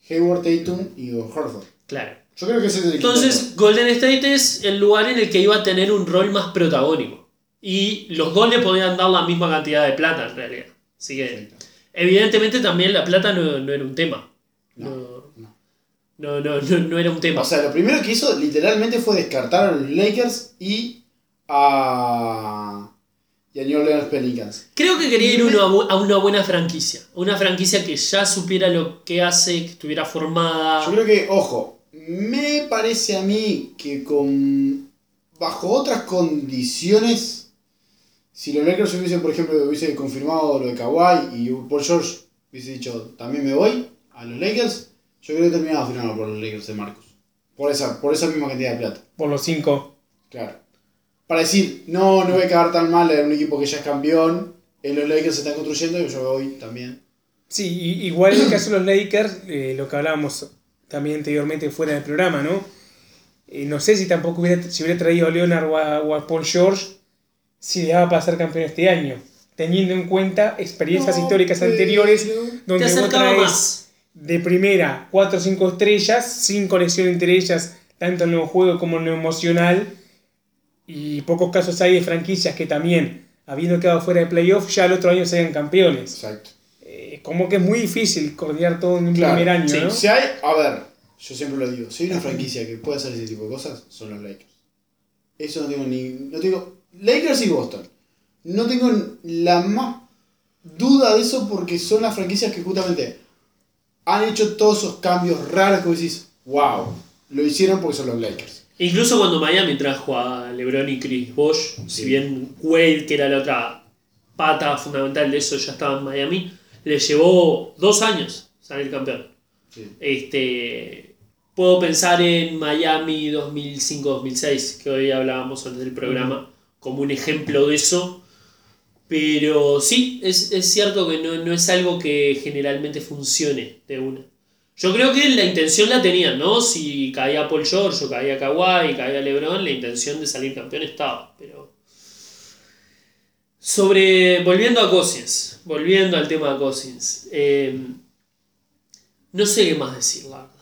Hayward Tatum y Horford. Claro. Yo creo que ese es el equipo. Entonces, Golden State es el lugar en el que iba a tener un rol más protagónico. Y los goles podían dar la misma cantidad de plata en realidad. Así que, evidentemente, también la plata no, no era un tema. No, no. no, no, no, no era un tema. O sea, lo primero que hizo literalmente fue descartar a los Lakers y a, y a New Orleans Pelicans. Creo que quería ir uno a una buena franquicia. Una franquicia que ya supiera lo que hace, que estuviera formada. Yo creo que, ojo, me parece a mí que con bajo otras condiciones, si los Lakers hubiesen, por ejemplo, hubiese confirmado lo de Kawhi y Paul George hubiese dicho también me voy a los Lakers, yo creo que terminaba firmando por los Lakers de Marcus. Por esa, por esa misma cantidad de plata. Por los cinco. Claro. Para decir, no, no voy a quedar tan mal en un equipo que ya es campeón, en los Lakers se están construyendo y yo me voy también. Sí, igual en el caso de los Lakers, eh, lo que hablábamos también anteriormente fuera del programa, ¿no? Eh, no sé si tampoco hubiera, si hubiera traído a Leonard o a, o a Paul George, si le daba para ser campeón este año. Teniendo en cuenta experiencias No, históricas pero- anteriores, Te donde vos acercaba traes más. de primera 4 o 5 estrellas, sin conexión entre ellas, tanto en lo juego como en lo emocional. Y pocos casos hay de franquicias que también, habiendo quedado fuera de playoff, ya el otro año sean campeones. Exacto. Como que es muy difícil coordinar todo en un Claro, primer año, sí, ¿no? Si hay, a ver, yo siempre lo digo, si hay una franquicia que puede hacer ese tipo de cosas, son los Lakers. Eso no tengo ni. No tengo. Lakers y Boston. No tengo la más duda de eso porque son las franquicias que justamente han hecho todos esos cambios raros que vos decís, wow, lo hicieron porque son los Lakers. Incluso cuando Miami trajo a LeBron y Chris Bosh, si bien Wade, que era la otra pata fundamental de eso, ya estaba en Miami, le llevó dos años salir campeón. Sí. Este, puedo pensar en Miami 2005-2006, que hoy hablábamos antes del programa, como un ejemplo de eso. Pero sí, es, es cierto que no, no es algo que generalmente funcione de una. Yo creo que la intención la tenían, ¿no? Si caía Paul George o caía Kawhi, caía LeBron, la intención de salir campeón estaba, pero... Sobre... Volviendo a Cousins, volviendo al tema de Cousins. eh, no sé qué más decir, la verdad.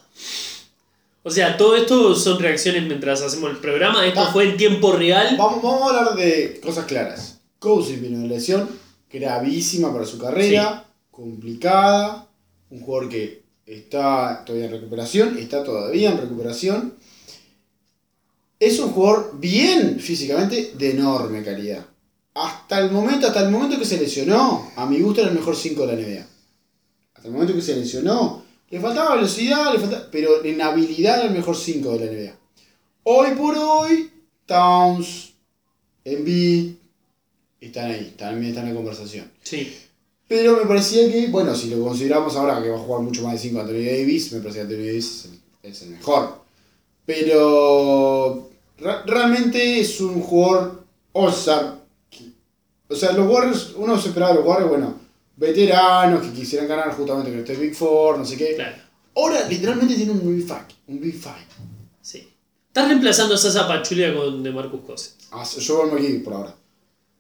O sea, todo esto son reacciones mientras hacemos el programa. Esto Ah. fue en tiempo real. Vamos, vamos a hablar de cosas claras. Cousins vino de lesión gravísima para su carrera, complicada, un jugador que está todavía en recuperación, está todavía en recuperación. Es un jugador bien físicamente de enorme calidad. Hasta el momento, hasta el momento que se lesionó, a mi gusto era el mejor 5 de la NBA. Hasta el momento que se lesionó, le faltaba velocidad, le faltaba, pero en habilidad era el mejor 5 de la NBA. Hoy por hoy, Towns, Embiid, están ahí, también están en la conversación. Sí. Pero me parecía que, bueno, si lo consideramos ahora que va a jugar mucho más de 5 Anthony Davis, me parecía que Anthony Davis es el, es el mejor. Pero realmente es un jugador All-Star. O sea, los Warriors, uno se esperaba de los Warriors, bueno, veteranos que quisieran ganar justamente con este Big Four, no sé qué. Claro. Ahora literalmente tiene un Big Five. Un Big Five. Sí. Estás reemplazando a Sasa Pachulia con DeMarcus Cousins. A Joel McGee por ahora.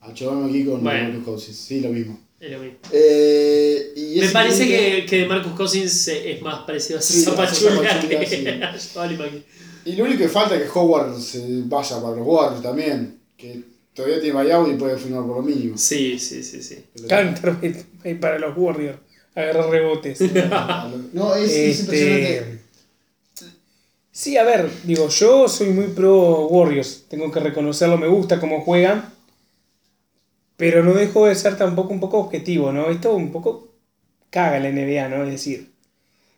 A Joel McGee con Bueno. Marcus Cousins. Sí, lo mismo. Es lo mismo. Eh, y Me parece que, que DeMarcus Cousins es más parecido a Sí, Sasa Sasa Pachulia que sí. *laughs* a. Y lo único que falta es que Howard se vaya para los Warriors también. Que todavía tiene buyout y puede firmar por lo mínimo. Sí, sí, sí, sí. *laughs* Ahí para los Warriors. Agarrar rebotes. *laughs* No, es, es impresionante. Este, Sí, a ver, digo, yo soy muy pro Warriors, tengo que reconocerlo, me gusta cómo juegan, pero no dejo de ser tampoco un poco objetivo, ¿no? Esto un poco caga la NBA, ¿no? Es decir,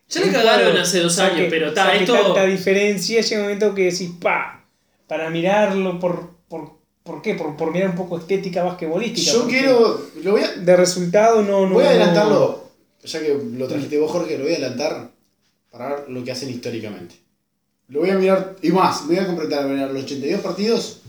Ya le cagaron hace dos saque- años, pero está, esto. tanta diferencia, llega un momento que decís, pa, para mirarlo por, por, ¿por qué? Por, por mirar un poco estética basquetbolística. Yo quiero. Lo voy a, De resultado no... no voy a no- adelantarlo. Ya que lo trajiste vos, Jorge, lo voy a adelantar para ver lo que hacen históricamente. Lo voy a mirar. Y más, me voy a completar a mirar los 82 partidos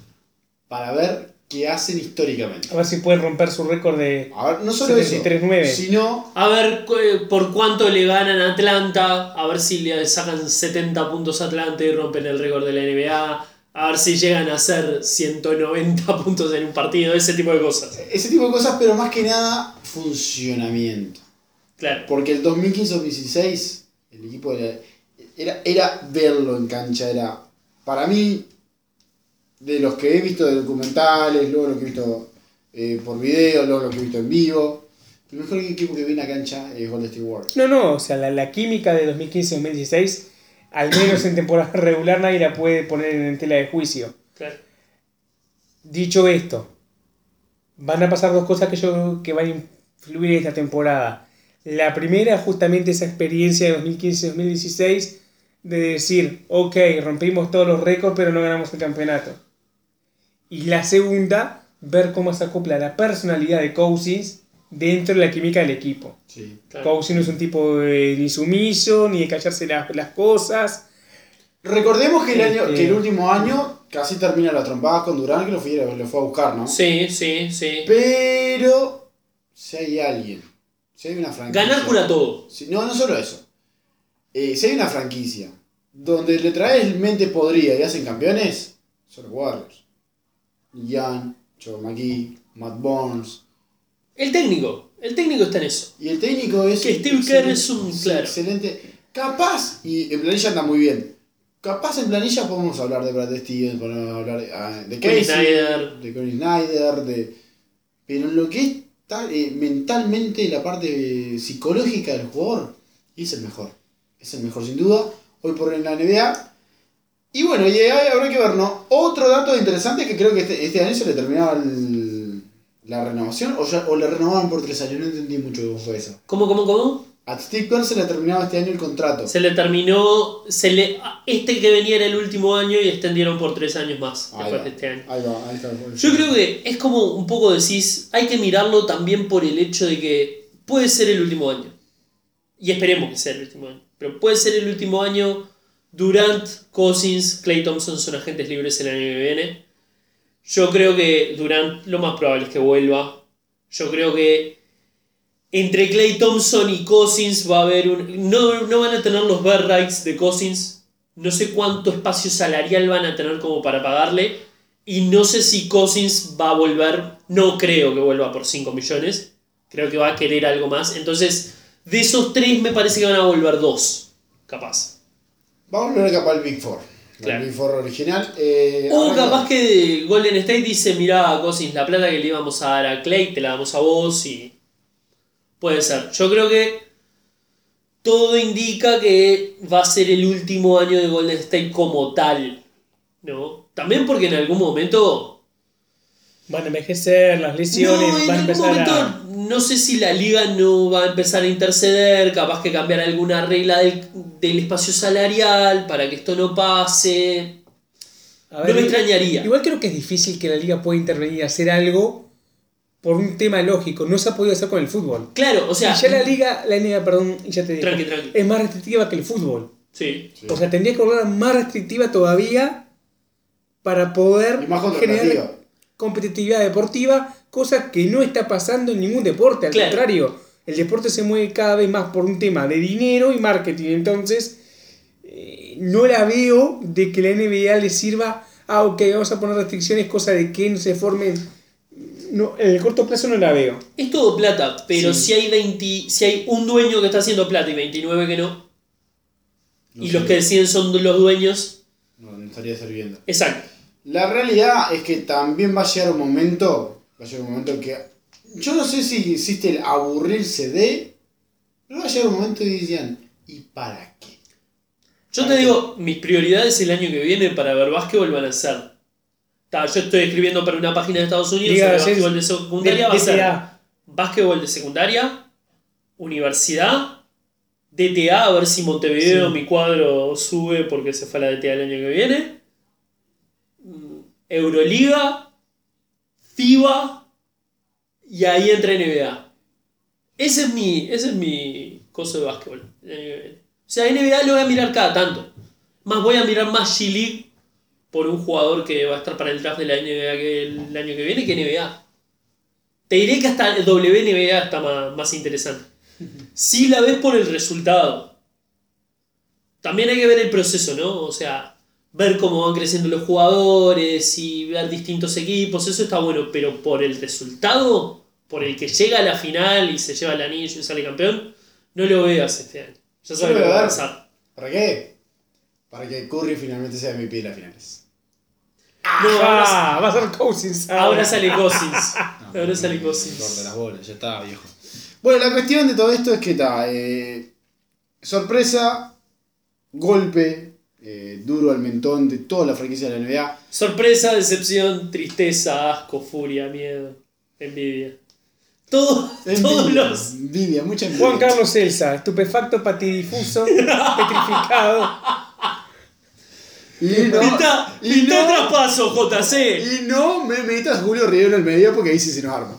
para ver qué hacen históricamente. A ver si pueden romper su récord de... A ver, no solo eso, 73-9. sino A ver eh, por cuánto le ganan a Atlanta, a ver si le sacan 70 puntos a Atlanta y rompen el récord de la NBA, a ver si llegan a hacer 190 *laughs* puntos en un partido, ese tipo de cosas. ese tipo de cosas, pero más que nada funcionamiento. Claro. Porque el 2015-2016, el equipo era, era, era verlo en cancha, era para mí, de los que he visto de documentales, luego lo que he visto eh, por video, luego lo que he visto en vivo, el mejor equipo que vi en la cancha es Golden State Warriors. No, no, o sea, la, la química de 2015-2016, al menos en temporada *laughs* regular, nadie la puede poner en tela de juicio. claro. Dicho esto, van a pasar dos cosas que yo que van a influir en esta temporada. La primera, justamente esa experiencia de 2015-2016, de decir, ok, rompimos todos los récords, pero no ganamos el campeonato. Y la segunda, ver cómo se acopla la personalidad de Cousins dentro de la química del equipo. Sí. claro. No es un tipo eh, ni sumiso, ni de callarse las, las cosas. Recordemos que el, año, Este- que el último año casi termina la trompada con Durán, que lo fue, lo fue a buscar, ¿no? Sí, sí, sí. Pero si hay alguien, si hay una franquicia. Ganar cura todo. Si- no, no solo eso. Eh, si hay una franquicia donde le traes mente podrida y hacen campeones, son los Warriors. Jan, Joe McGee, Matt Barnes. El técnico, el técnico está en eso. Y el técnico es. Que Steve Kerr es un- claro. Excelente. Capaz, y en planilla anda muy bien. Capaz en planilla podemos hablar de Brad Stevens, podemos hablar de, ah, de Casey, Snyder. de Connie Snyder, de. Pero en lo que es eh, mentalmente la parte psicológica del jugador, es el mejor. Es el mejor sin duda. Hoy por hoy en la NBA. Y bueno, y ahí habrá que ver, ¿no? Otro dato interesante es que creo que este, este año se le terminaba el- la renovación o, ya, o le renovaban por tres años. No entendí mucho cómo fue eso. ¿Cómo, cómo, cómo? A Steve Kerr se le terminaba este año el contrato. Se le terminó. Se le, este que venía era el último año y extendieron por tres años más Ahí después va, de este año. ahí va, ahí está. Yo creo que es como un poco decís, hay que mirarlo también por el hecho de que puede ser el último año. Y esperemos que sea el último año. Pero puede ser el último año. Durant, Cousins, Clay Thompson son agentes libres el año que viene. Yo creo que Durant lo más probable es que vuelva. Yo creo que entre Clay Thompson y Cousins va a haber un. No, no van a tener los bird rights de Cousins. No sé cuánto espacio salarial van a tener como para pagarle. Y no sé si Cousins va a volver. No creo que vuelva por 5 millones. Creo que va a querer algo más. Entonces, de esos tres me parece que van a volver dos. Capaz. Vamos a volver capaz al Big Four. Claro. El Four original. Eh, O arranca- capaz que Golden State dice, mirá, Cousins, la plata que le íbamos a dar a Clay, te la damos a vos y... Puede ser. Yo creo que todo indica que va a ser el último año de Golden State como tal. ¿No? También porque en algún momento... Van a envejecer, las lesiones, No, en van a empezar momento a. no sé si la liga no va a empezar a interceder, capaz que cambiar alguna regla del, del espacio salarial para que esto no pase. a no me extrañaría. Igual creo que es difícil que la liga pueda intervenir y hacer algo por un tema lógico. No se ha podido hacer con el fútbol. Claro, o sea... y ya la liga, la NBA, perdón, y ya te digo, Tranqui, tranqui. es más restrictiva que el fútbol. Sí. Sí. O sea, tendría que volver más restrictiva todavía para poder Y más generar competitividad deportiva, cosa que no está pasando en ningún deporte, al Claro. contrario, el deporte se mueve cada vez más por un tema de dinero y marketing, entonces eh, no la veo de que la NBA le sirva, ah, ok, vamos a poner restricciones, cosa de que no se formen, no, en el corto plazo no la veo. Es todo plata, pero Sí. si hay 20, si hay un dueño que está haciendo plata y 29 que no, No y sé. los que deciden son los dueños, No, no estaría sirviendo. exacto. La realidad es que también va a llegar un momento, va a llegar un momento que yo no sé si existe el aburrirse de, pero va a llegar un momento y decían, ¿y para qué? Yo te digo, mis prioridades el año que viene para ver básquetbol van a ser. Ta, yo estoy escribiendo para una página de Estados Unidos Diga, sobre básquetbol de secundaria, va a ser DTA. básquetbol de secundaria, universidad, DTA, a ver si Montevideo Sí. mi cuadro sube porque se fue a la DTA el año que viene. Mm, Euroliga, FIBA y ahí entra NBA. Ese es mi, ese es mi coso de básquetbol. O sea, NBA lo voy a mirar cada tanto. Más voy a mirar más G-League por un jugador que va a estar para el draft de la NBA que el año que viene que NBA. Te diré que hasta el WNBA está más, más interesante. Si la ves por el resultado. También hay que ver el proceso, ¿no? O sea, ver cómo van creciendo los jugadores y ver distintos equipos, eso está bueno, pero por el resultado, por el que llega a la final y se lleva el anillo y sale campeón, no lo veas este año. Ya sabes lo que va a pasar. ¿Para qué? Para que Curry finalmente sea MVP de las finales. No, ahora, Ah, va a ser Cousins. ahora sale Cousins. No, Ahora sale Corta Cousins. las bolas, ya está, viejo. Bueno, la cuestión de todo esto es que está. eh, sorpresa, golpe eh, duro al mentón de toda la franquicia de la NBA. Sorpresa, decepción, tristeza, asco, furia, miedo, envidia. Todo, todos los. envidia, mucha envidia. Juan Carlos Elsa, estupefacto, patidifuso, *laughs* petrificado. Y no, Pinta, y pinta no- traspaso, JC. y no me metas Julio Rivero en el medio porque ahí sí se nos arma.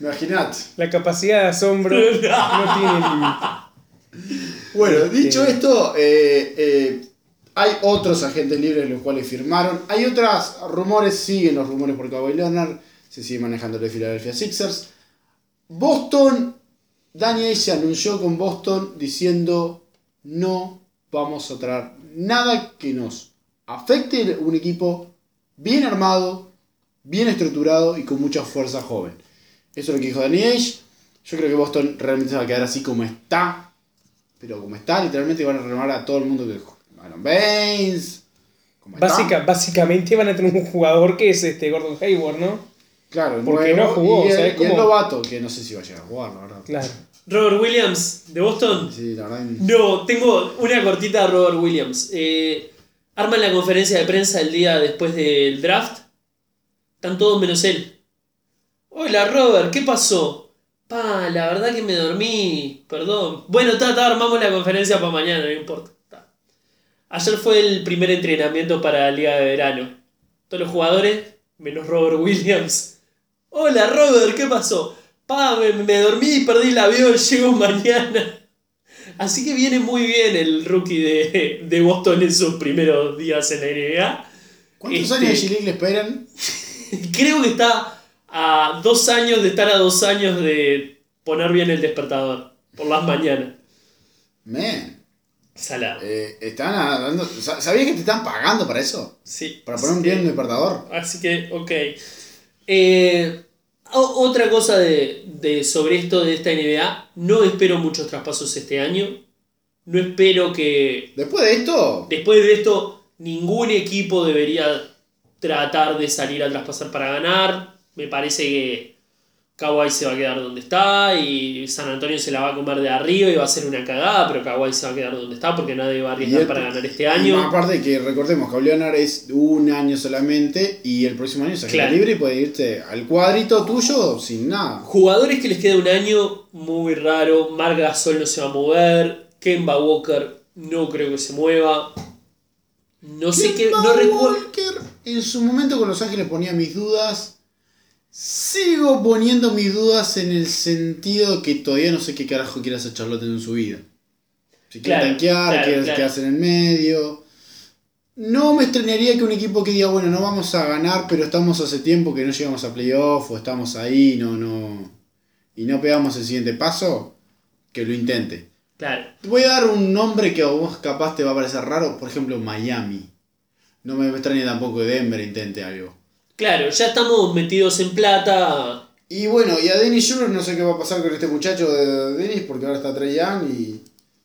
Imaginate. La capacidad de asombro *laughs* no tiene límite. Bueno, dicho Este- esto, eh, eh, hay otros agentes libres los cuales firmaron. Hay otros rumores, siguen los rumores por Kawhi Leonard. Se sigue manejando de Philadelphia Sixers. Boston, Daniel se anunció con Boston diciendo no vamos a traer nada que nos afecte un equipo bien armado, bien estructurado y con mucha fuerza joven. Eso es lo que dijo Danny Ainge. Yo creo que Boston realmente se va a quedar así como está. Pero como está, literalmente van a renovar a todo el mundo que Aaron Baines. como. Básica, básicamente van a tener un jugador que es este Gordon Hayward, ¿no? Claro, el porque nuevo, no jugó, Y el, ¿sabes y el novato, que no sé si va a llegar a jugar, la verdad. Claro. Robert Williams, de Boston. Sí, la verdad. No, tengo una cortita de Robert Williams. Eh, arman la conferencia de prensa el día después del draft. Están todos menos él. Hola Robert, ¿qué pasó? Pa, la verdad que me dormí. Perdón. Bueno, ta, ta, armamos la conferencia para mañana, no importa. Ayer fue el primer entrenamiento para la liga de verano. Todos los jugadores, menos Robert Williams. Hola Robert, ¿qué pasó? Pa, me, me dormí y perdí el avión, *laughs* llego mañana. Así que viene muy bien el rookie de, de Boston en sus primeros días en la NBA. ¿Cuántos Este- años de G-League le esperan? *laughs* Creo que está a dos años de estar a dos años de poner bien el despertador por las mañanas. Man, Salado. eh, están dando. sa- ¿Sabías que te están pagando para eso? Sí. Para poner un Sí. bien despertador. Así que, ok. Eh, o- otra cosa de, de- sobre esto de esta NBA, no espero muchos traspasos este año. No espero que Después de esto, después de esto ningún equipo debería tratar de salir a traspasar para ganar. Me parece que Kawhi se va a quedar donde está y San Antonio se la va a comer de arriba y va a ser una cagada, pero Kawhi se va a quedar donde está porque nadie va a arriesgar Y el- para ganar este y año. aparte que recordemos que Leonard es un año solamente y el próximo año se Claro. libre y puede irte al cuadrito tuyo sin nada. Jugadores que les queda un año muy raro. Marc Gasol no se va a mover. Kemba Walker no creo que se mueva. No sé qué. No recuerdo. En su momento con Los Ángeles ponía mis dudas. Sigo poniendo mis dudas en el sentido que todavía no sé qué carajo quiere hacer Charlotte en su vida. Si quiere Claro, tanquear, claro, quiere claro. quedarse en el medio. No me extrañaría que un equipo que diga, bueno, no vamos a ganar, pero estamos hace tiempo que no llegamos a playoff o estamos ahí, no, no. Y no pegamos el siguiente paso, que lo intente. Claro. Te voy a dar un nombre que a vos capaz te va a parecer raro, por ejemplo Miami. No me extraña tampoco que Denver intente algo. Claro, ya estamos metidos en plata. Y bueno, y a Dennis Jr. no sé qué va a pasar con este muchacho de Dennis, porque ahora está Trey Young y,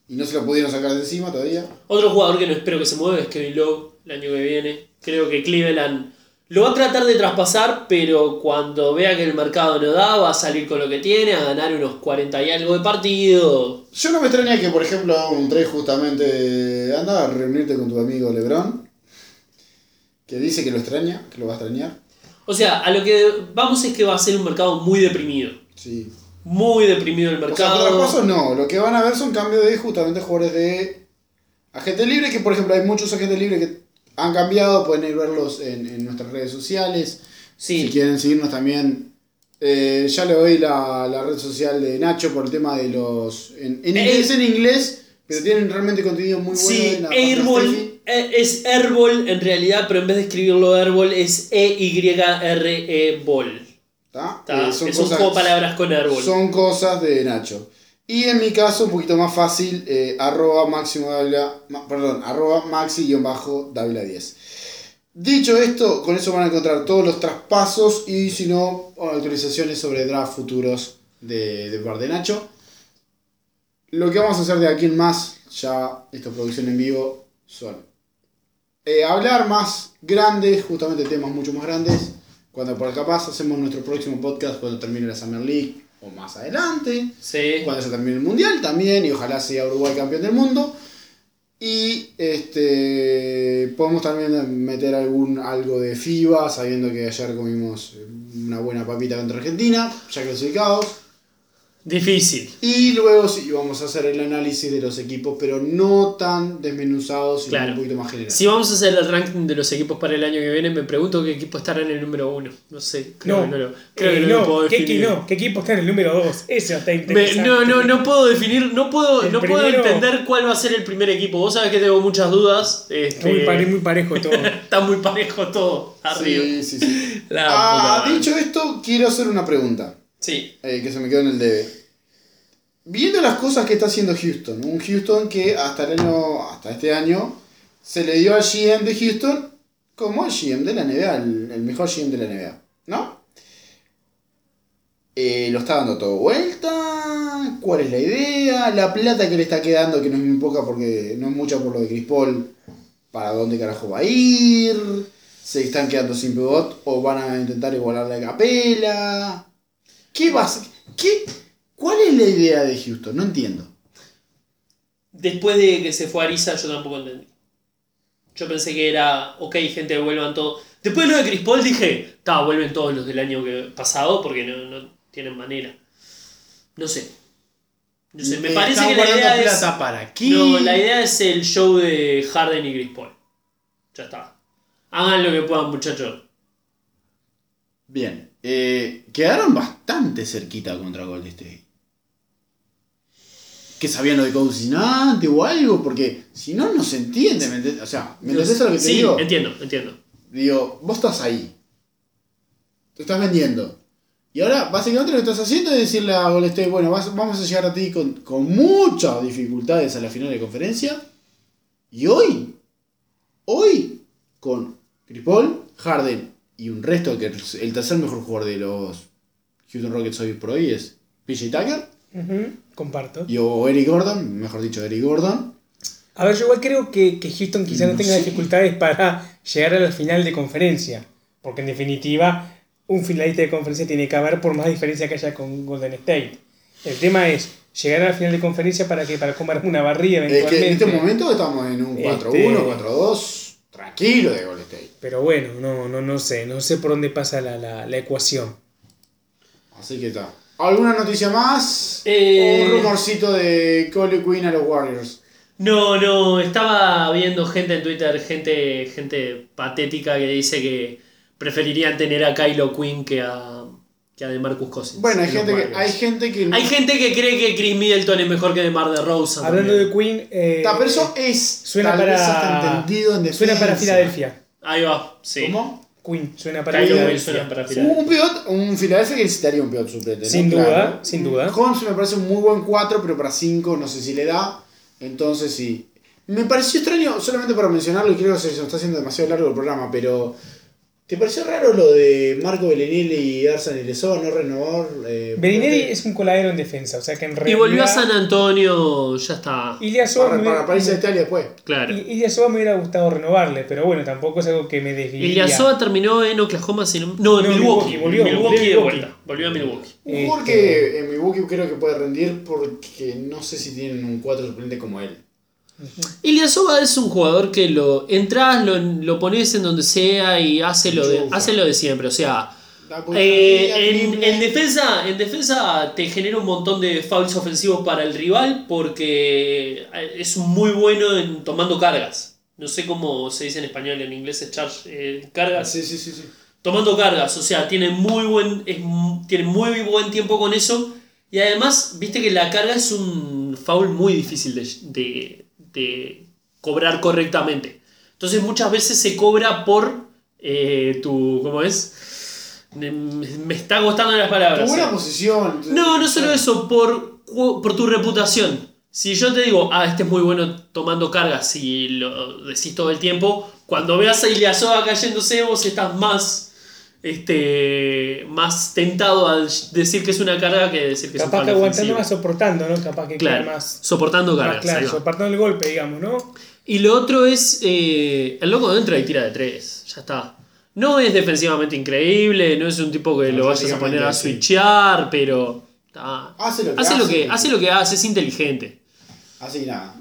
y no se lo pudieron sacar de encima todavía. Otro jugador que no espero que se mueva es Kevin Love el año que viene. Creo que Cleveland lo va a tratar de traspasar, pero cuando vea que el mercado no da, va a salir con lo que tiene, a ganar unos 40 y algo de partido. Yo no me extraña que, por ejemplo, un trade justamente. Anda a reunirte con tu amigo LeBron, que dice que lo extraña, que lo va a extrañar. O sea, a lo que vamos es que va a ser un mercado muy deprimido. Sí. Muy deprimido el O sea, mercado. traspasos no. Lo que van a ver son cambios de justamente jugadores de agente libre, que por ejemplo hay muchos agentes libres que han cambiado, pueden ir verlos en, en nuestras redes sociales. sí, Si quieren seguirnos también, eh, ya le doy la, la red social de Nacho por el tema de los... En, en Eh, inglés, en inglés, pero tienen realmente contenido muy bueno. sí, en la Airball es Airball en realidad, pero en vez de escribirlo Airball es E-Y-R-E Ball. ¿tá? Está, Eh, son cosas- de palabras con Airball. Son cosas de Nacho. Y en mi caso, un poquito más fácil, eh, arroba máximo Dávila, ma- perdón, arroba maxi-dávila 10. Dicho esto, con eso van a encontrar todos los traspasos y si no, actualizaciones sobre draft futuros de, de parte de Nacho. Lo que vamos a hacer de aquí en más, ya esta producción en vivo, son eh, hablar más grandes, justamente temas mucho más grandes. Cuando por capaz hacemos nuestro próximo podcast cuando termine la Summer League o más adelante. Sí. Cuando se termine el mundial también y ojalá sea Uruguay campeón del mundo. Y este podemos también meter algún algo de FIBA, sabiendo que ayer comimos una buena papita contra Argentina, ya clasificados. Difícil. Y luego sí vamos a hacer el análisis de los equipos, pero no tan desmenuzados, sino Claro. un poquito más general. Si vamos a hacer el ranking de los equipos para el año que viene, me pregunto qué equipo estará en el número uno. No sé, creo No, que no lo, creo Eh, que no no, lo puedo ¿qué, definir. qué- no, ¿qué equipo está en el número 2? Eso está Me- interesante. no, no, no puedo definir, no puedo, El no puedo entender cuál va a ser el primer equipo. Vos sabés que tengo muchas dudas. Está muy, este, pare- muy parejo todo. *laughs* está muy parejo todo arriba. Sí, sí, sí. *laughs* La Ah, dicho esto, quiero hacer una pregunta. Sí, eh, que se me quedó en el debe. Viendo las cosas que está haciendo Houston, un Houston que hasta el año, hasta este año, se le dio al GM de Houston como el GM de la NBA, el, mejor GM de la NBA, ¿no? Eh, lo está dando todo vuelta, ¿cuál es la idea? La plata que le está quedando, que no es muy poca porque no es mucha por lo de Chris Paul, ¿para dónde carajo va a ir? ¿Se están quedando sin pivot o van a intentar igualarle a Capela? ¿Qué va a ser? ¿Qué? ¿Cuál es la idea de Houston? No entiendo. después de que se fue Ariza, yo tampoco entendí. Yo pensé que era, ok, gente, vuelvan todos. Después de lo de Chris Paul dije, ta, vuelven todos los del año que, pasado porque no, no tienen manera. No sé. No sé, me Eh, parece ¿están que la idea es. plata para qué? No, la idea es el show de Harden y Chris Paul. Ya está. Hagan lo que puedan, muchachos. Bien. Eh, quedaron bastante cerquita contra Golden State. Que sabían lo de cocinante o algo, porque si no, no se entiende. O sea, ¿me entendés lo que te sí, digo? entiendo, entiendo. Digo, vos estás ahí. Te estás vendiendo. Y ahora, básicamente lo que estás haciendo es decirle a Golden State, bueno, vas- vamos a llegar a ti con, con muchas dificultades a la final de conferencia. Y hoy, hoy, con Paul, Harden y un resto, que el tercer mejor jugador de los Houston Rockets hoy por hoy es PJ Tucker, Comparto. y o Eric Gordon, mejor dicho, Eric Gordon. A ver, yo igual creo que, que Houston quizá no, No tenga sé. dificultades para llegar a la final de conferencia. Porque en definitiva, un finalista de conferencia tiene que haber por más diferencia que haya con Golden State. El tema es llegar a la final de conferencia para que para comer una barrida Es que en eventualmente. este momento estamos en un 4-1, 4-2, tranquilo de Golden State. Pero bueno, no, no, no sé, no sé por dónde pasa la, la, la ecuación. Así que está. ¿Alguna noticia más? Eh, ¿O un rumorcito de Cole Quinn a los Warriors? No, no, estaba viendo gente en Twitter, gente, gente patética que dice que preferirían tener a Kylo Quinn que a, que a DeMarcus Cousins. Bueno, hay gente, que, hay gente que... Hay gente que cree que Chris Middleton es mejor que DeMar DeRozan. Hablando también. de Queen, eh, Ta, pero eso es suena tal vez para hasta entendido en suena para Filadelfia. Ahí va, sí. ¿Cómo? Queen suena para Filadelfia. Un pivot, un Filadelfia que necesitaría un pivot suplente. ¿no? Sin duda, sin duda. Holmes me parece un muy buen 4, pero para 5 no sé si le da. Entonces sí. Me pareció extraño, solamente para mencionarlo, y creo que se nos está haciendo demasiado largo el programa, pero. ¿Te pareció raro lo de Marco Bellinelli y Arsan Ilesoa no renovar? Eh, Berinelli porque- es un coladero en defensa, o sea que en Y volvió a San Antonio, ya está. Ilyasova para, me para hubiera- París a Italia después. Claro. I- Ilyasova me hubiera gustado renovarle, pero bueno, tampoco es algo que me desvíe. Ilyasova terminó en Oklahoma, si no, no, en No, Milwaukee. Milwaukee, volvió, Milwaukee de Milwaukee. vuelta. Volvió a Milwaukee. Un jugador Este- que en Milwaukee creo que puede rendir porque no sé si tienen un 4 suplente como él. Ilyasova es un jugador que lo entras, lo, lo pones en donde sea y hace lo de, hace lo de siempre. O sea, eh, en, en defensa, en defensa te genera un montón de fouls ofensivos para el rival porque es muy bueno en tomando cargas. No sé cómo se dice en español, en inglés es charge, eh, cargas. Sí, sí, sí, sí. tomando cargas, o sea, tiene muy buen es tiene muy buen tiempo con eso y además, viste que la carga es un foul muy difícil de, de- de cobrar correctamente. Entonces muchas veces se cobra por eh, tu, ¿cómo es? Me, está costando las Tu palabras. buena posición. No, no solo eso, por, por tu reputación. Si yo te digo, ah, este es muy bueno tomando cargas y lo decís todo el tiempo, cuando veas a Ilyasova cayéndose, vos estás más, este, más tentado a decir que es una carga que decir que es Capaz un que aguantando ofensivo. más soportando, ¿no? Capaz que Claro, más, soportando cargas. claro, soportando el golpe, digamos, ¿no? Y lo otro es, eh, el loco entra y tira de tres, ya está. No es defensivamente increíble, no es un tipo que lo vayas a poner a switchear, pero... ah, Hace lo que hace, lo que, hace lo que hace, es inteligente. Así que nada.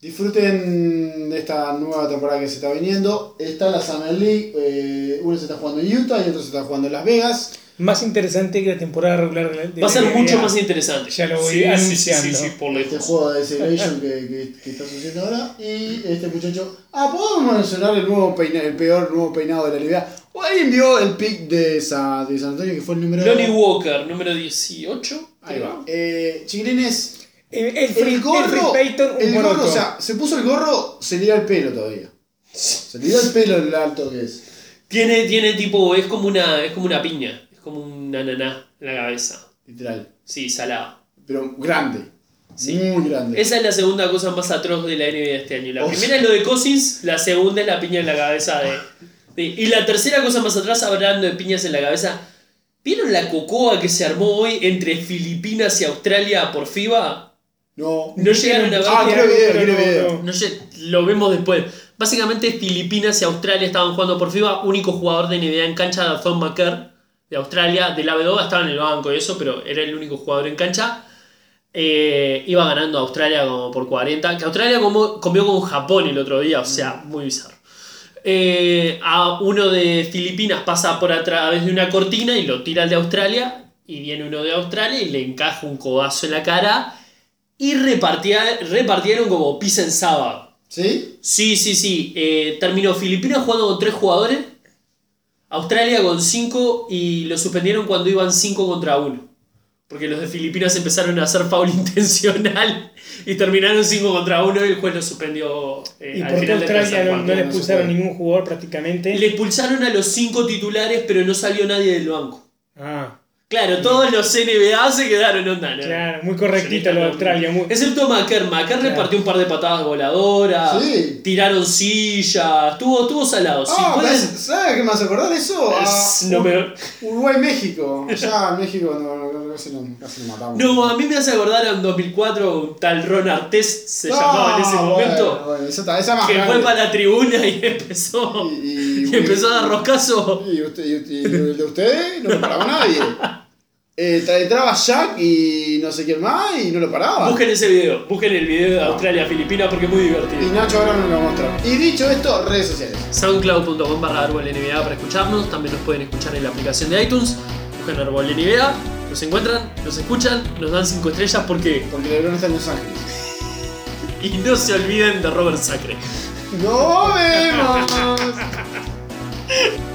Disfruten de esta nueva temporada que se está viniendo. Está la Summer League. eh, uno se está jugando en Utah y otro se está jugando en Las Vegas. Más interesante que la temporada regular de la Va a ser mucho más interesante. Ya lo voy Sí, anunciando. Sí, sí, sí, por Este juego de Desolation que, que, que está sucediendo ahora. Y este muchacho. Ah, podemos mencionar el nuevo peina- el peor nuevo peinado de la NBA. ¿O alguien vio el pick de, Sa- de San Antonio que fue el número Lonnie Walker, número 18. Ahí va. Eh, chiquilines, El, el, free, el gorro, el Free Payton, un el gorro, o sea, se puso el gorro, se le da el pelo todavía. Se le da el pelo el alto que es. Tiene, tiene tipo, es como una, es como una piña, es como un ananá en la cabeza. Literal. Sí, salado. Pero grande. Sí. Muy grande. Esa es la segunda cosa más atroz de la NBA de este año. La primera es lo de Cousins, la segunda es la piña en la cabeza de, de- Y la tercera cosa más atrás, hablando de piñas en la cabeza. ¿Vieron la cocoa que se armó hoy entre Filipinas y Australia por FIBA? No. No llegaron a ver. Ah, quiero video, quiero video. no. Sé, lo vemos después. Básicamente Filipinas y Australia estaban jugando por FIBA. Único jugador de NBA en cancha, Dazón Macker, de Australia, de la B2, estaba en el banco y eso, pero era el único jugador en cancha. Eh, iba ganando Australia como por 40. Que Australia como- comió con Japón el otro día, o sea, muy bizarro. Eh, a uno de Filipinas pasa por a través de una cortina y lo tira al de Australia. Y viene uno de Australia y le encaja un codazo en la cara. Y repartía- repartieron como pizza en sábado. ¿Sí? Sí, sí, sí. Eh, terminó Filipinas jugando con tres jugadores. Australia con cinco y lo suspendieron cuando iban cinco contra uno. Porque los de Filipinas empezaron a hacer foul *laughs* intencional y terminaron 5 contra 1 y el juez lo suspendió eh, Y al por qué Australia no, no le no expulsaron puede. ningún jugador prácticamente. Le expulsaron a los 5 titulares, pero no salió nadie del banco. Ah, Claro, todos los NBA se quedaron onda, ¿no? Claro, muy correctito lo de Australia. Muy... Excepto Macker. Macker Claro. repartió un par de patadas voladoras. Sí. Tiraron sillas. Estuvo, estuvo salado. Si Ah, pueden- ¿ves? ¿sabes qué me hace acordar eso? A Es- no Ur- me- Uruguay-México. Allá en México no, no, casi, nos matamos. No, a mí me hace acordar un 2004 un tal Ron Artés se llamaba en ese momento. bueno, esa, está- esa más que grande. fue para la tribuna y empezó. Y- y- Y, empezó a dar roscazo. Y, usted, y, usted- y el de ustedes no lo paraba nadie. Eh, tra- entraba Jack y no sé quién más y no lo paraba. Busquen ese video, busquen el video de Australia-Filipina porque es muy Y divertido. Nacho ahora no lo va a mostrar. Y dicho esto, redes sociales. Soundcloud.com barra árbol NBA para escucharnos. También nos pueden escuchar en la aplicación de iTunes. Buscan árbol NBA. Nos encuentran, nos escuchan, nos dan 5 estrellas porque. Porque LeBron está en Los Ángeles. *laughs* Y no se olviden de Robert Sacre. ¡Nos vemos! *laughs*